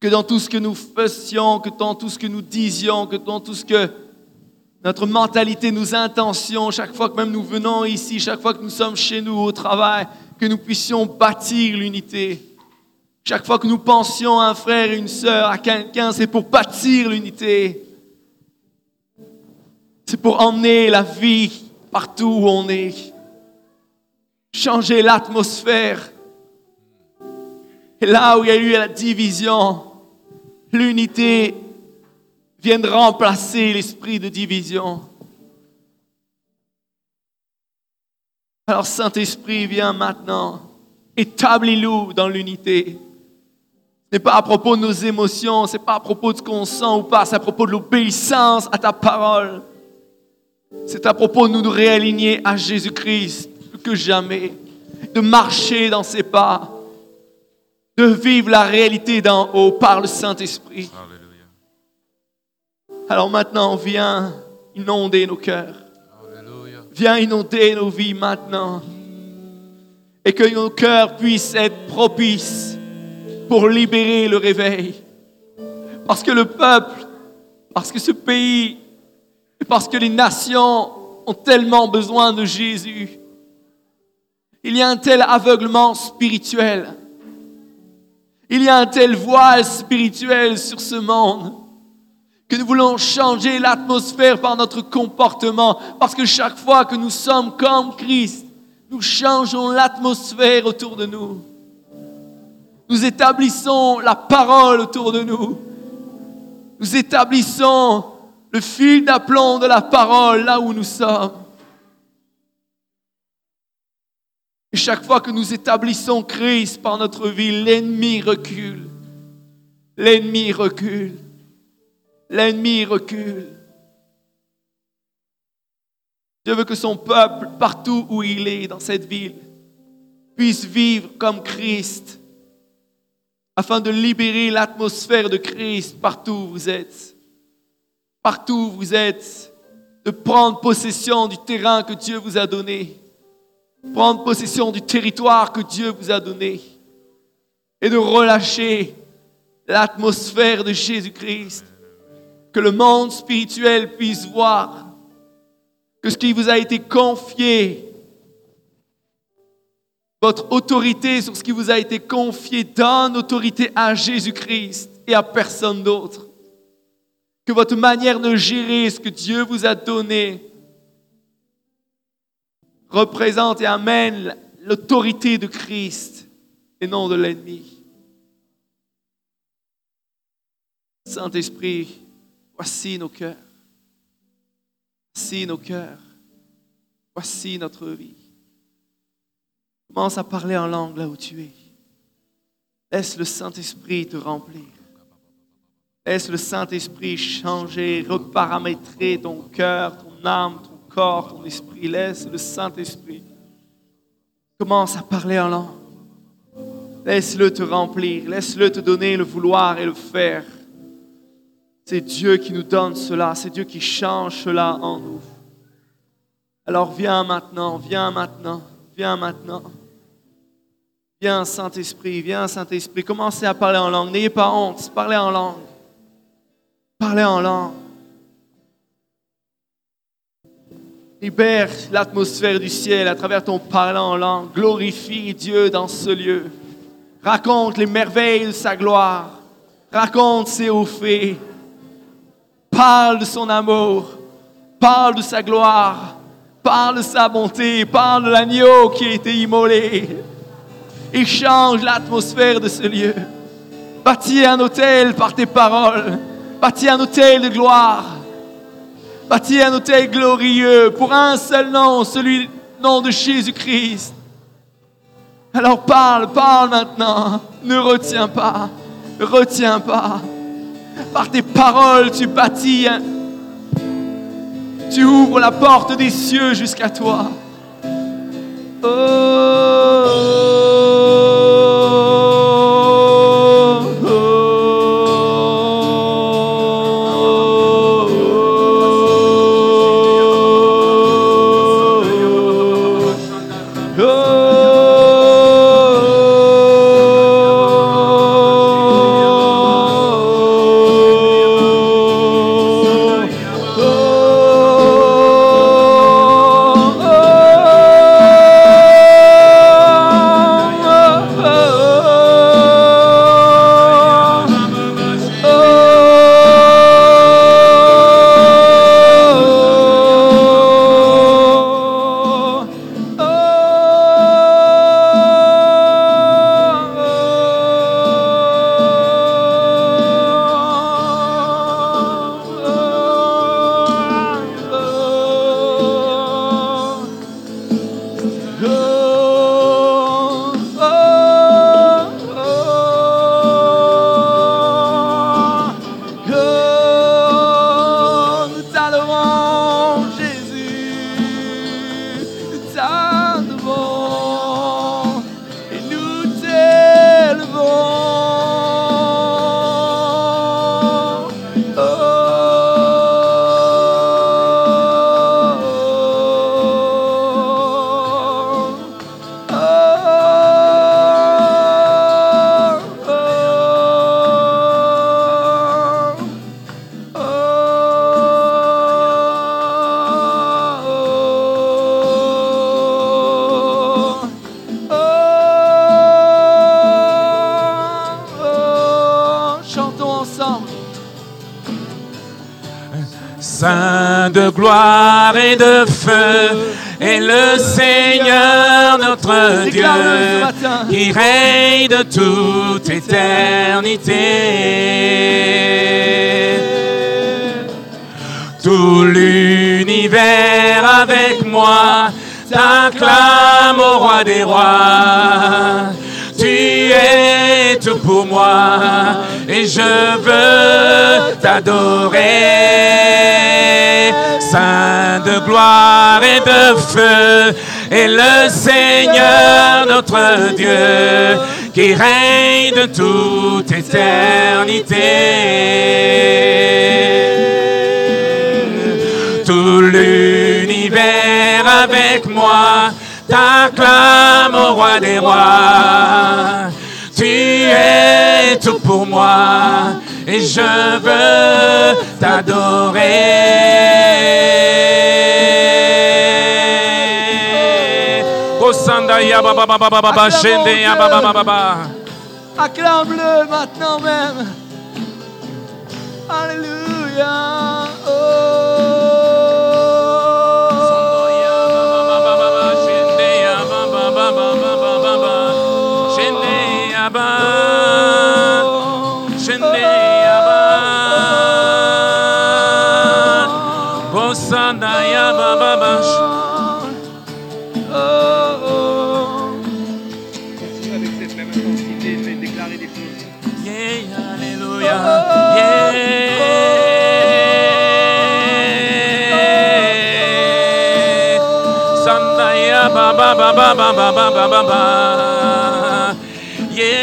Que dans tout ce que nous fassions, que dans tout ce que nous disions, que dans tout ce que notre mentalité, nos intentions, chaque fois que même nous venons ici, chaque fois que nous sommes chez nous au travail, que nous puissions bâtir l'unité. Chaque fois que nous pensions à un frère et une sœur, à quelqu'un, c'est pour bâtir l'unité. C'est pour emmener la vie partout où on est. Changer l'atmosphère. Là où il y a eu la division, l'unité vient de remplacer l'esprit de division. Alors Saint-Esprit, viens maintenant, établis-nous dans l'unité. Ce n'est pas à propos de nos émotions, ce n'est pas à propos de ce qu'on sent ou pas, c'est à propos de l'obéissance à ta parole. C'est à propos de nous réaligner à Jésus-Christ plus que jamais, de marcher dans ses pas, de vivre la réalité d'en haut par le Saint-Esprit. Alors maintenant, viens inonder nos cœurs. Viens inonder nos vies maintenant. Et que nos cœurs puissent être propices pour libérer le réveil. Parce que le peuple, parce que ce pays, parce que les nations ont tellement besoin de Jésus. Il y a un tel aveuglement spirituel. Il y a un tel voile spirituel sur ce monde que nous voulons changer l'atmosphère par notre comportement. Parce que chaque fois que nous sommes comme Christ, nous changeons l'atmosphère autour de nous. Nous établissons la parole autour de nous. Nous établissons le fil d'aplomb de la parole là où nous sommes. Chaque fois que nous établissons Christ par notre vie, l'ennemi recule. L'ennemi recule. L'ennemi recule. Dieu veut que son peuple, partout où il est dans cette ville, puisse vivre comme Christ, afin de libérer l'atmosphère de Christ partout où vous êtes. Partout où vous êtes, de prendre possession du terrain que Dieu vous a donné, prendre possession du territoire que Dieu vous a donné, et de relâcher l'atmosphère de Jésus-Christ, que le monde spirituel puisse voir que ce qui vous a été confié, votre autorité sur ce qui vous a été confié, donne autorité à Jésus-Christ et à personne d'autre. Que votre manière de gérer ce que Dieu vous a donné représente et amène l'autorité de Christ et non de l'ennemi. Saint-Esprit, voici nos cœurs. Voici nos cœurs. Voici notre vie. Commence à parler en langue là où tu es. Laisse le Saint-Esprit te remplir. Laisse le Saint-Esprit changer, reparamétrer ton cœur, ton âme, ton corps, ton esprit. Laisse le Saint-Esprit. Commence à parler en langue. Laisse-le te remplir. Laisse-le te donner le vouloir et le faire. C'est Dieu qui nous donne cela. C'est Dieu qui change cela en nous. Alors viens maintenant, viens maintenant, viens maintenant. Viens Saint-Esprit, viens Saint-Esprit. Commencez à parler en langue. N'ayez pas honte, parlez en langue. Parlez en langue. Libère l'atmosphère du ciel à travers ton parler en langue. Glorifie Dieu dans ce lieu. Raconte les merveilles de sa gloire. Raconte ses hauts faits. Parle de son amour. Parle de sa gloire. Parle de sa bonté. Parle de l'agneau qui a été immolé. Et change l'atmosphère de ce lieu. Bâtis un hôtel par tes paroles. Bâtis un hôtel de gloire. Bâtis un hôtel glorieux pour un seul nom, celui nom de Jésus-Christ. Alors parle, parle maintenant. Ne retiens pas. Retiens pas. Par tes paroles, tu bâtis. Tu ouvres la porte des cieux jusqu'à toi. Nous de gloire et de feu, et le Seigneur notre Dieu, qui règne de toute éternité. Tout l'univers avec moi t'acclame au roi des rois. Tu es tout pour moi et je veux t'adorer. Saint de gloire et de feu et le Seigneur notre Dieu qui règne de toute éternité. Tout l'univers avec moi t'acclame au roi des rois. Tu es tout pour moi et je veux t'adorer. Osanda ya ba Oh. Oh. Ah, ba ba ba ba ba ba ba ba ba ba. Yeah.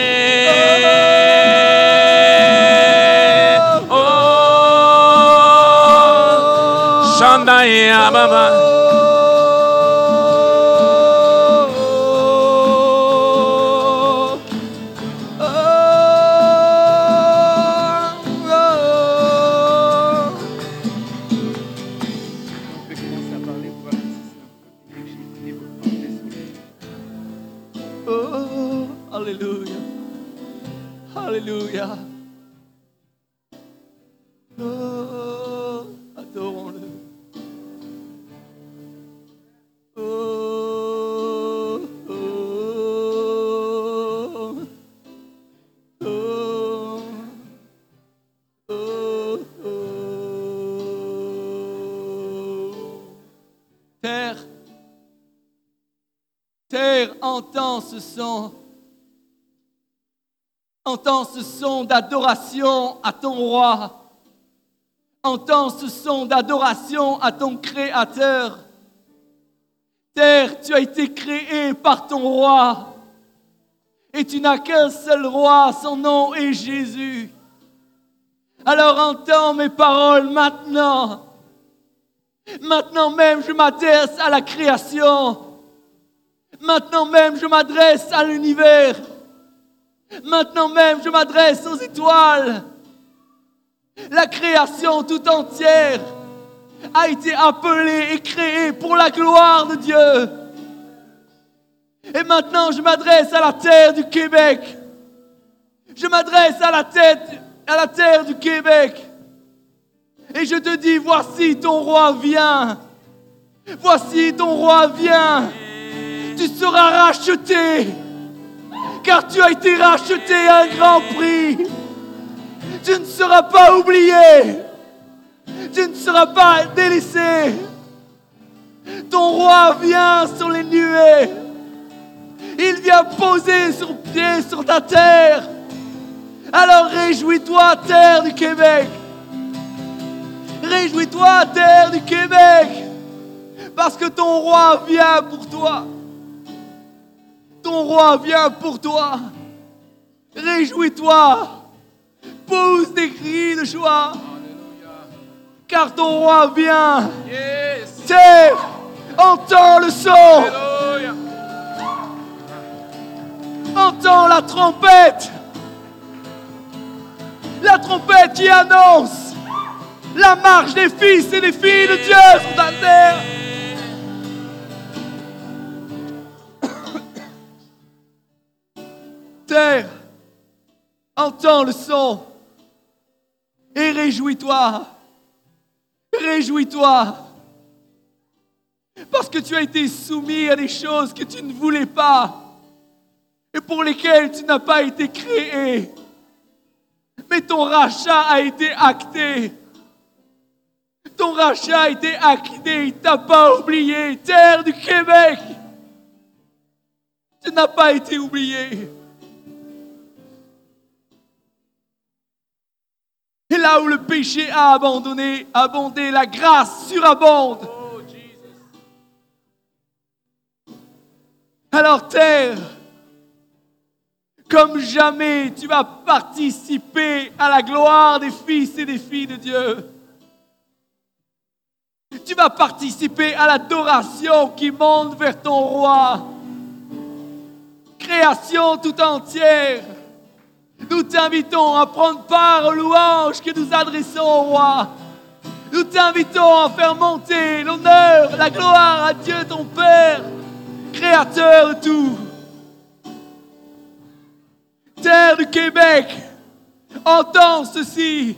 Oh. Shandaya ba ba. Terre, entends ce son. Entends ce son d'adoration à ton roi. Entends ce son d'adoration à ton créateur. Terre, tu as été créé par ton roi. Et tu n'as qu'un seul roi, son nom est Jésus. Alors entends mes paroles maintenant. Maintenant même, je m'adresse à la création. Maintenant même, je m'adresse à l'univers. Maintenant même, je m'adresse aux étoiles. La création tout entière a été appelée et créée pour la gloire de Dieu. Et maintenant, je m'adresse à la terre du Québec. Je m'adresse à la terre du Québec. Et je te dis, voici ton roi vient. Voici ton roi vient. Tu seras racheté. Car tu as été racheté à un grand prix. Tu ne seras pas oublié. Tu ne seras pas délaissé. Ton roi vient sur les nuées. Il vient poser sur pied sur ta terre. Alors réjouis-toi, terre du Québec. Réjouis-toi, terre du Québec, parce que ton roi vient pour toi. Ton roi vient pour toi. Réjouis-toi. Pousse des cris de joie, car ton roi vient. Terre, entends le son, entends la trompette. La trompette qui annonce la marche des fils et des filles de Dieu sur ta terre. Entends le son et réjouis-toi. Réjouis-toi. Parce que tu as été soumis à des choses que tu ne voulais pas et pour lesquelles tu n'as pas été créé. Mais ton rachat a été acté. Ton rachat a été acté. Il t'a pas oublié. Terre du Québec. Tu n'as pas été oublié. Là où le péché a abandonné, abondé, la grâce surabonde. Alors terre, comme jamais tu vas participer à la gloire des fils et des filles de Dieu. Tu vas participer à l'adoration qui monte vers ton roi. Création tout entière. Nous t'invitons à prendre part aux louanges que nous adressons au roi. Nous t'invitons à faire monter l'honneur, la gloire à Dieu ton Père, Créateur de tout. Terre du Québec, entends ceci.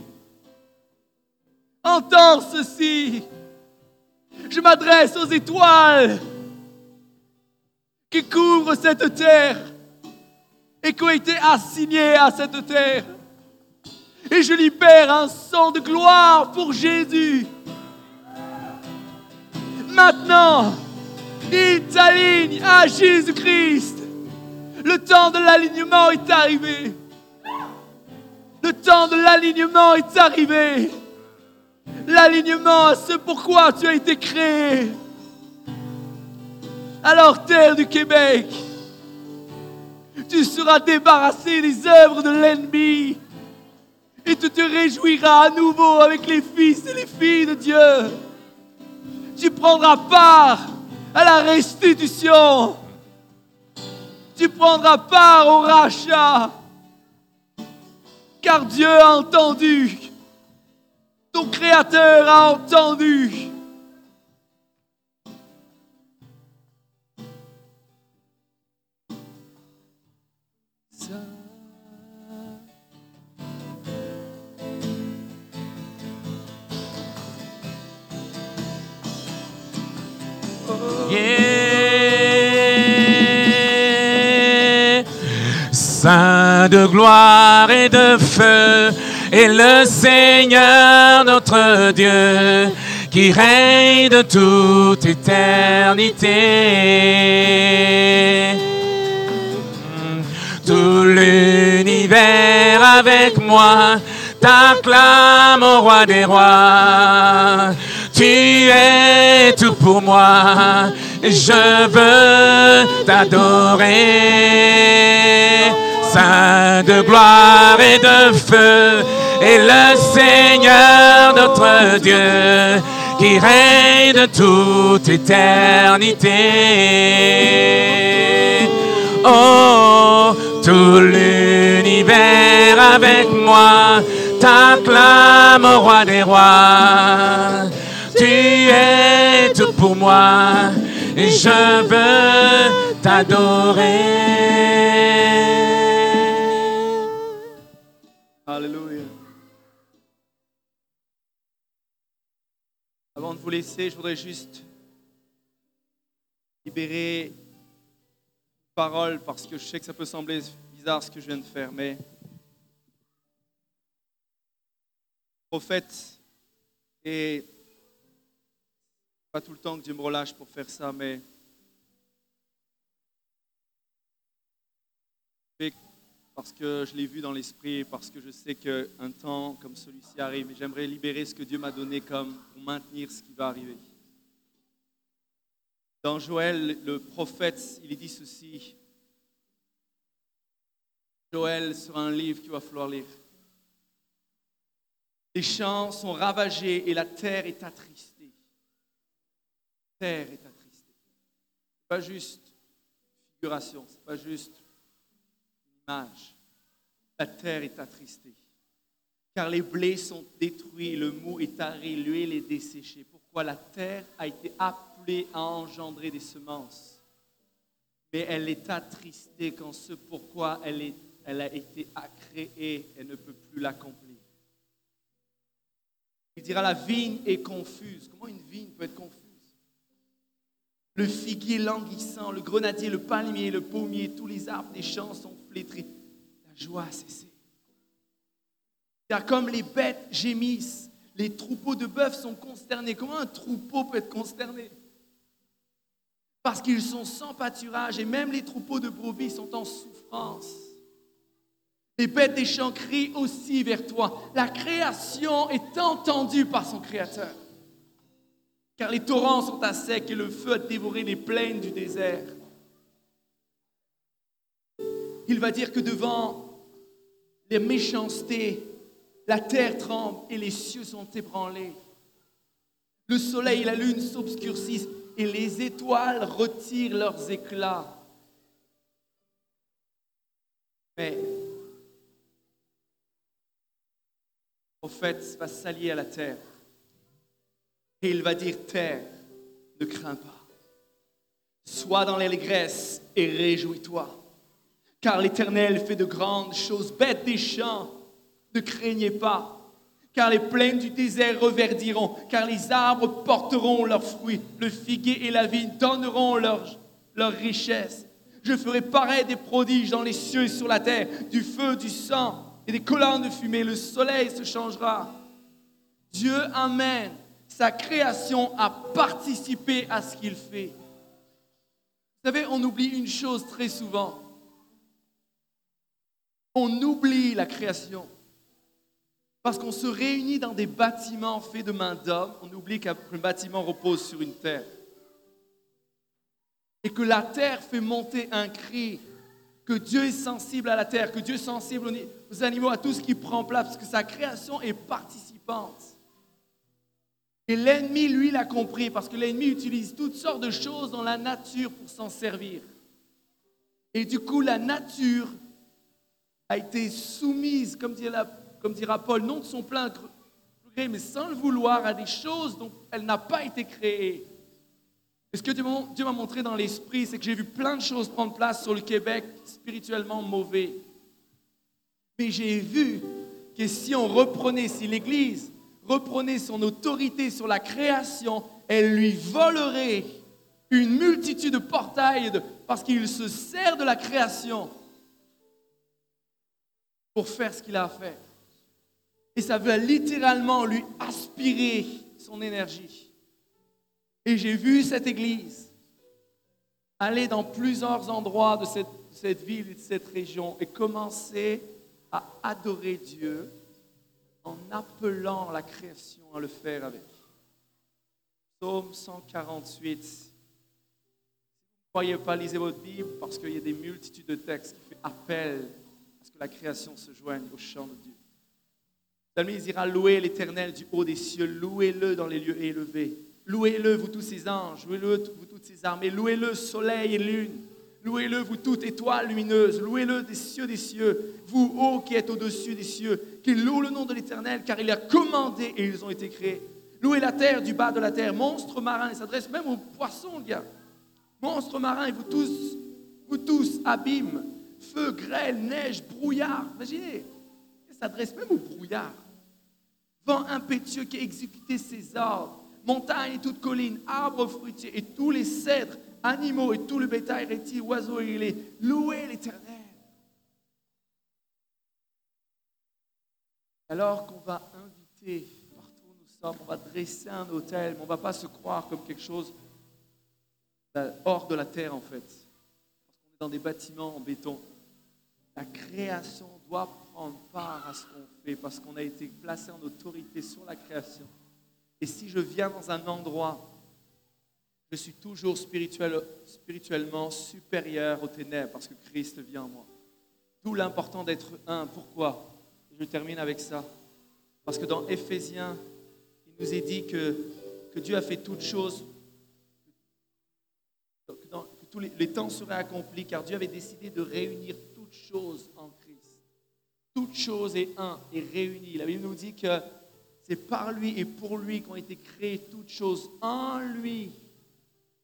Entends ceci. Je m'adresse aux étoiles qui couvrent cette terre et qui ont été assignées à cette terre. Et je libère un son de gloire pour Jésus. Maintenant, il t'aligne à Jésus-Christ. Le temps de l'alignement est arrivé. Le temps de l'alignement est arrivé. L'alignement à ce pourquoi tu as été créé. Alors, terre du Québec, tu seras débarrassé des œuvres de l'ennemi et tu te réjouiras à nouveau avec les fils et les filles de Dieu. Tu prendras part à la restitution. Tu prendras part au rachat. Car Dieu a entendu. Ton Créateur a entendu. De gloire et de feu est le Seigneur notre Dieu qui règne de toute éternité. Tout l'univers avec moi t'acclame au roi des rois. Tu es tout pour moi, je veux t'adorer. De gloire et de feu, et le Seigneur notre Dieu, qui règne de toute éternité. Oh, tout l'univers avec moi t'acclame au roi des rois. Tu es tout pour moi et je veux t'adorer. Je voudrais juste libérer parole parce que je sais que ça peut sembler bizarre ce que je viens de faire, mais prophète et pas tout le temps que Dieu me relâche pour faire ça, mais parce que je l'ai vu dans l'esprit, parce que je sais qu'un temps comme celui-ci arrive, et j'aimerais libérer ce que Dieu m'a donné comme pour maintenir ce qui va arriver. Dans Joël, le prophète, il dit ceci. Joël sur un livre qu'il va falloir lire. Les champs sont ravagés et la terre est attristée. La terre est attristé. Ce pas juste figuration, ce n'est pas juste La terre est attristée. Car les blés sont détruits, le mou est taré, l'huile est desséchée. Pourquoi la terre a été appelée à engendrer des semences? Mais elle est attristée quand ce pourquoi elle, est, elle a été créée, elle ne peut plus l'accomplir. Il dira la vigne est confuse. Comment une vigne peut être confuse? Le figuier languissant, le grenadier, le palmier, le pommier, tous les arbres des champs sont La joie a cessé. Car comme les bêtes gémissent, les troupeaux de bœufs sont consternés. Comment un troupeau peut être consterné? Parce qu'ils sont sans pâturage et même les troupeaux de brebis sont en souffrance. Les bêtes des champs crient aussi vers toi. La création est entendue par son Créateur. Car les torrents sont à sec et le feu a dévoré les plaines du désert. Il va dire que devant les méchancetés, la terre tremble et les cieux sont ébranlés. Le soleil et la lune s'obscurcissent et les étoiles retirent leurs éclats. Mais le prophète va s'allier à la terre et il va dire Terre, ne crains pas. Sois dans l'allégresse et réjouis-toi. Car l'Éternel fait de grandes choses. Bêtes des champs, ne craignez pas. Car les plaines du désert reverdiront. Car les arbres porteront leurs fruits. Le figuier et la vigne donneront leur, leur richesse. Je ferai pareil des prodiges dans les cieux et sur la terre, du feu, du sang et des colonnes de fumée. Le soleil se changera. Dieu amène sa création à participer à ce qu'il fait. Vous savez, on oublie une chose très souvent. On oublie la création. Parce qu'on se réunit dans des bâtiments faits de main d'homme, on oublie qu'un bâtiment repose sur une terre. Et que la terre fait monter un cri, que Dieu est sensible à la terre, que Dieu est sensible aux animaux, à tout ce qui prend place, parce que sa création est participante. Et l'ennemi, lui, l'a compris, parce que l'ennemi utilise toutes sortes de choses dans la nature pour s'en servir. Et du coup, la nature a été soumise, comme dira, Paul, non de son plein gré, mais sans le vouloir, à des choses dont elle n'a pas été créée. Et ce que Dieu m'a montré dans l'esprit, c'est que j'ai vu plein de choses prendre place sur le Québec spirituellement mauvais. Mais j'ai vu que si on reprenait, si l'Église reprenait son autorité sur la création, elle lui volerait une multitude de portails parce qu'il se sert de la création pour faire ce qu'il a à faire. Et ça veut littéralement lui aspirer son énergie. Et j'ai vu cette église aller dans plusieurs endroits de cette, ville et de cette région et commencer à adorer Dieu en appelant la création à le faire avec. Psaume 148. Si vous ne croyez pas, lisez votre Bible parce qu'il y a des multitudes de textes qui font appel que la création se joigne au chant de Dieu. Psalmiste dira Louez l'Éternel du haut des cieux, louez-le dans les lieux élevés. Louez-le, vous tous ses anges, louez-le, vous toutes ses armées, louez-le, soleil et lune, louez-le, vous toutes étoiles lumineuses, louez-le des cieux des cieux, vous, ô qui êtes au-dessus des cieux, qui louent le nom de l'Éternel, car il a commandé et ils ont été créés. Louez la terre du bas de la terre, monstres marins, il s'adresse même aux poissons, gars. Monstres marins, et vous tous, vous tous, abîmes, feu, grêle, neige, brouillard, imaginez, il s'adresse même aux brouillards. Vent impétueux qui a exécuté ses ordres montagnes et toutes collines, arbres fruitiers et tous les cèdres, animaux et tout le bétail réti, oiseaux et les louez l'Éternel. Alors qu'on va inviter partout où nous sommes, on va dresser un hôtel, mais on ne va pas se croire comme quelque chose hors de la terre en fait, dans des bâtiments en béton. La création doit prendre part à ce qu'on fait parce qu'on a été placé en autorité sur la création. Et si je viens dans un endroit, je suis toujours spirituellement supérieur aux ténèbres parce que Christ vient en moi. D'où l'important d'être un. Pourquoi? Je termine avec ça. Parce que dans Éphésiens, il nous est dit que, que Dieu a fait toutes choses, les, temps seraient accomplis, car Dieu avait décidé de réunir toutes choses en Christ. Toutes choses et un est réuni. La Bible nous dit que c'est par lui et pour lui qu'ont été créées toutes choses. En lui.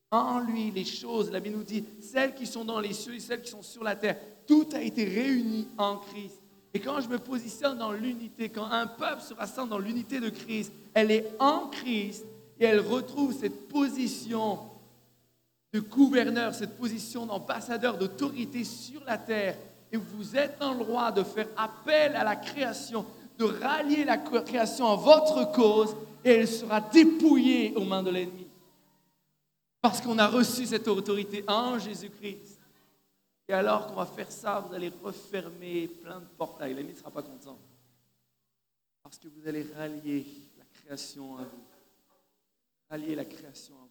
En lui, les choses, la Bible nous dit, celles qui sont dans les cieux et celles qui sont sur la terre, tout a été réuni en Christ. Et quand je me positionne dans l'unité, quand un peuple se rassemble dans l'unité de Christ, elle est en Christ et elle retrouve cette position de gouverneur, cette position d'ambassadeur, d'autorité sur la terre. Et vous êtes dans le droit de faire appel à la création, de rallier la création à votre cause et elle sera dépouillée aux mains de l'ennemi. Parce qu'on a reçu cette autorité en Jésus-Christ. Et alors qu'on va faire ça, vous allez refermer plein de portails. L'ennemi ne sera pas content. Parce que vous allez rallier la création à vous. Rallier la création à vous.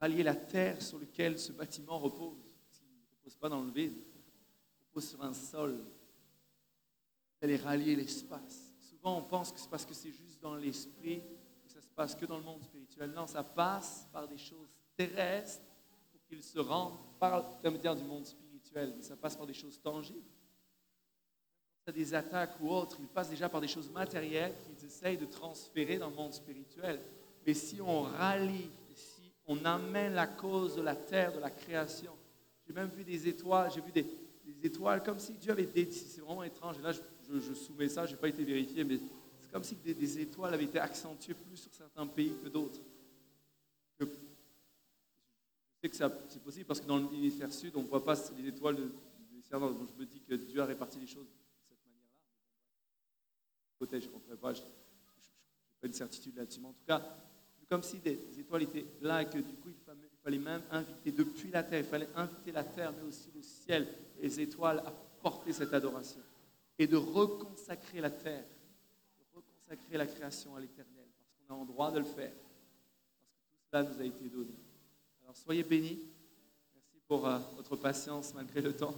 Rallier la terre sur laquelle ce bâtiment repose. Il ne repose pas dans le vide. Il repose sur un sol. Vous allez rallier l'espace. Souvent, on pense que c'est parce que c'est juste dans l'esprit que ça se passe que dans le monde spirituel. Non, ça passe par des choses terrestres pour qu'ils se rendent par l'intermédiaire du monde spirituel. Mais ça passe par des choses tangibles. Quand des attaques ou autres, ils passent déjà par des choses matérielles qu'ils essayent de transférer dans le monde spirituel. Mais si on rallie, on amène la cause de la terre, de la création, j'ai même vu des étoiles, j'ai vu des, des étoiles comme si Dieu avait dédié, c'est vraiment étrange, et là je, soumets ça, je n'ai pas été vérifié, mais c'est comme si des, des étoiles avaient été accentuées plus sur certains pays que d'autres. Je sais que c'est possible parce que dans l'hémisphère sud, on ne voit pas les étoiles de, de donc je me dis que Dieu a réparti les choses de cette manière-là. Je ne rentrerai pas, je n'ai pas une certitude là-dessus, en tout cas, comme si des étoiles étaient là et que du coup, il fallait, même inviter depuis la terre, il fallait inviter la terre, mais aussi le ciel et les étoiles à porter cette adoration et de reconsacrer la terre, de reconsacrer la création à l'éternel, parce qu'on a en droit de le faire, parce que tout cela nous a été donné. Alors soyez bénis. Merci pour euh, votre patience malgré le temps.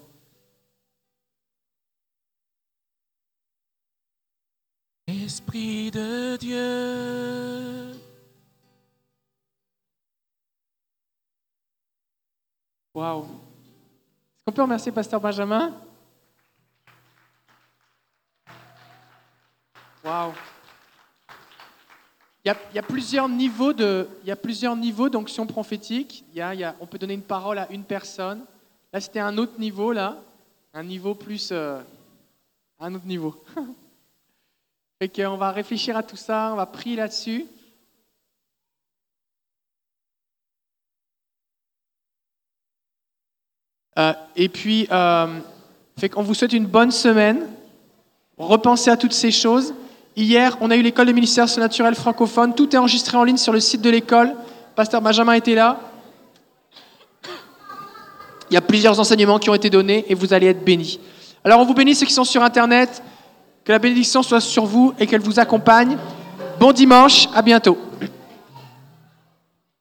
Esprit de Dieu. Waouh. Est-ce qu'on peut remercier Pasteur Benjamin? Waouh. Il y, a, plusieurs niveaux de, il d'onction prophétique. On peut donner une parole à une personne. Là, c'était un autre niveau là, un niveau plus, euh, un autre niveau. Et qu'on va réfléchir à tout ça, on va prier là-dessus. Euh, et puis, euh, qu'on vous souhaite une bonne semaine. Repensez à toutes ces choses. Hier, on a eu l'école de ministère surnaturel francophone. Tout est enregistré en ligne sur le site de l'école. Pasteur Benjamin était là. Il y a plusieurs enseignements qui ont été donnés et vous allez être bénis. Alors, on vous bénit ceux qui sont sur Internet. Que la bénédiction soit sur vous et qu'elle vous accompagne. Bon dimanche, à bientôt.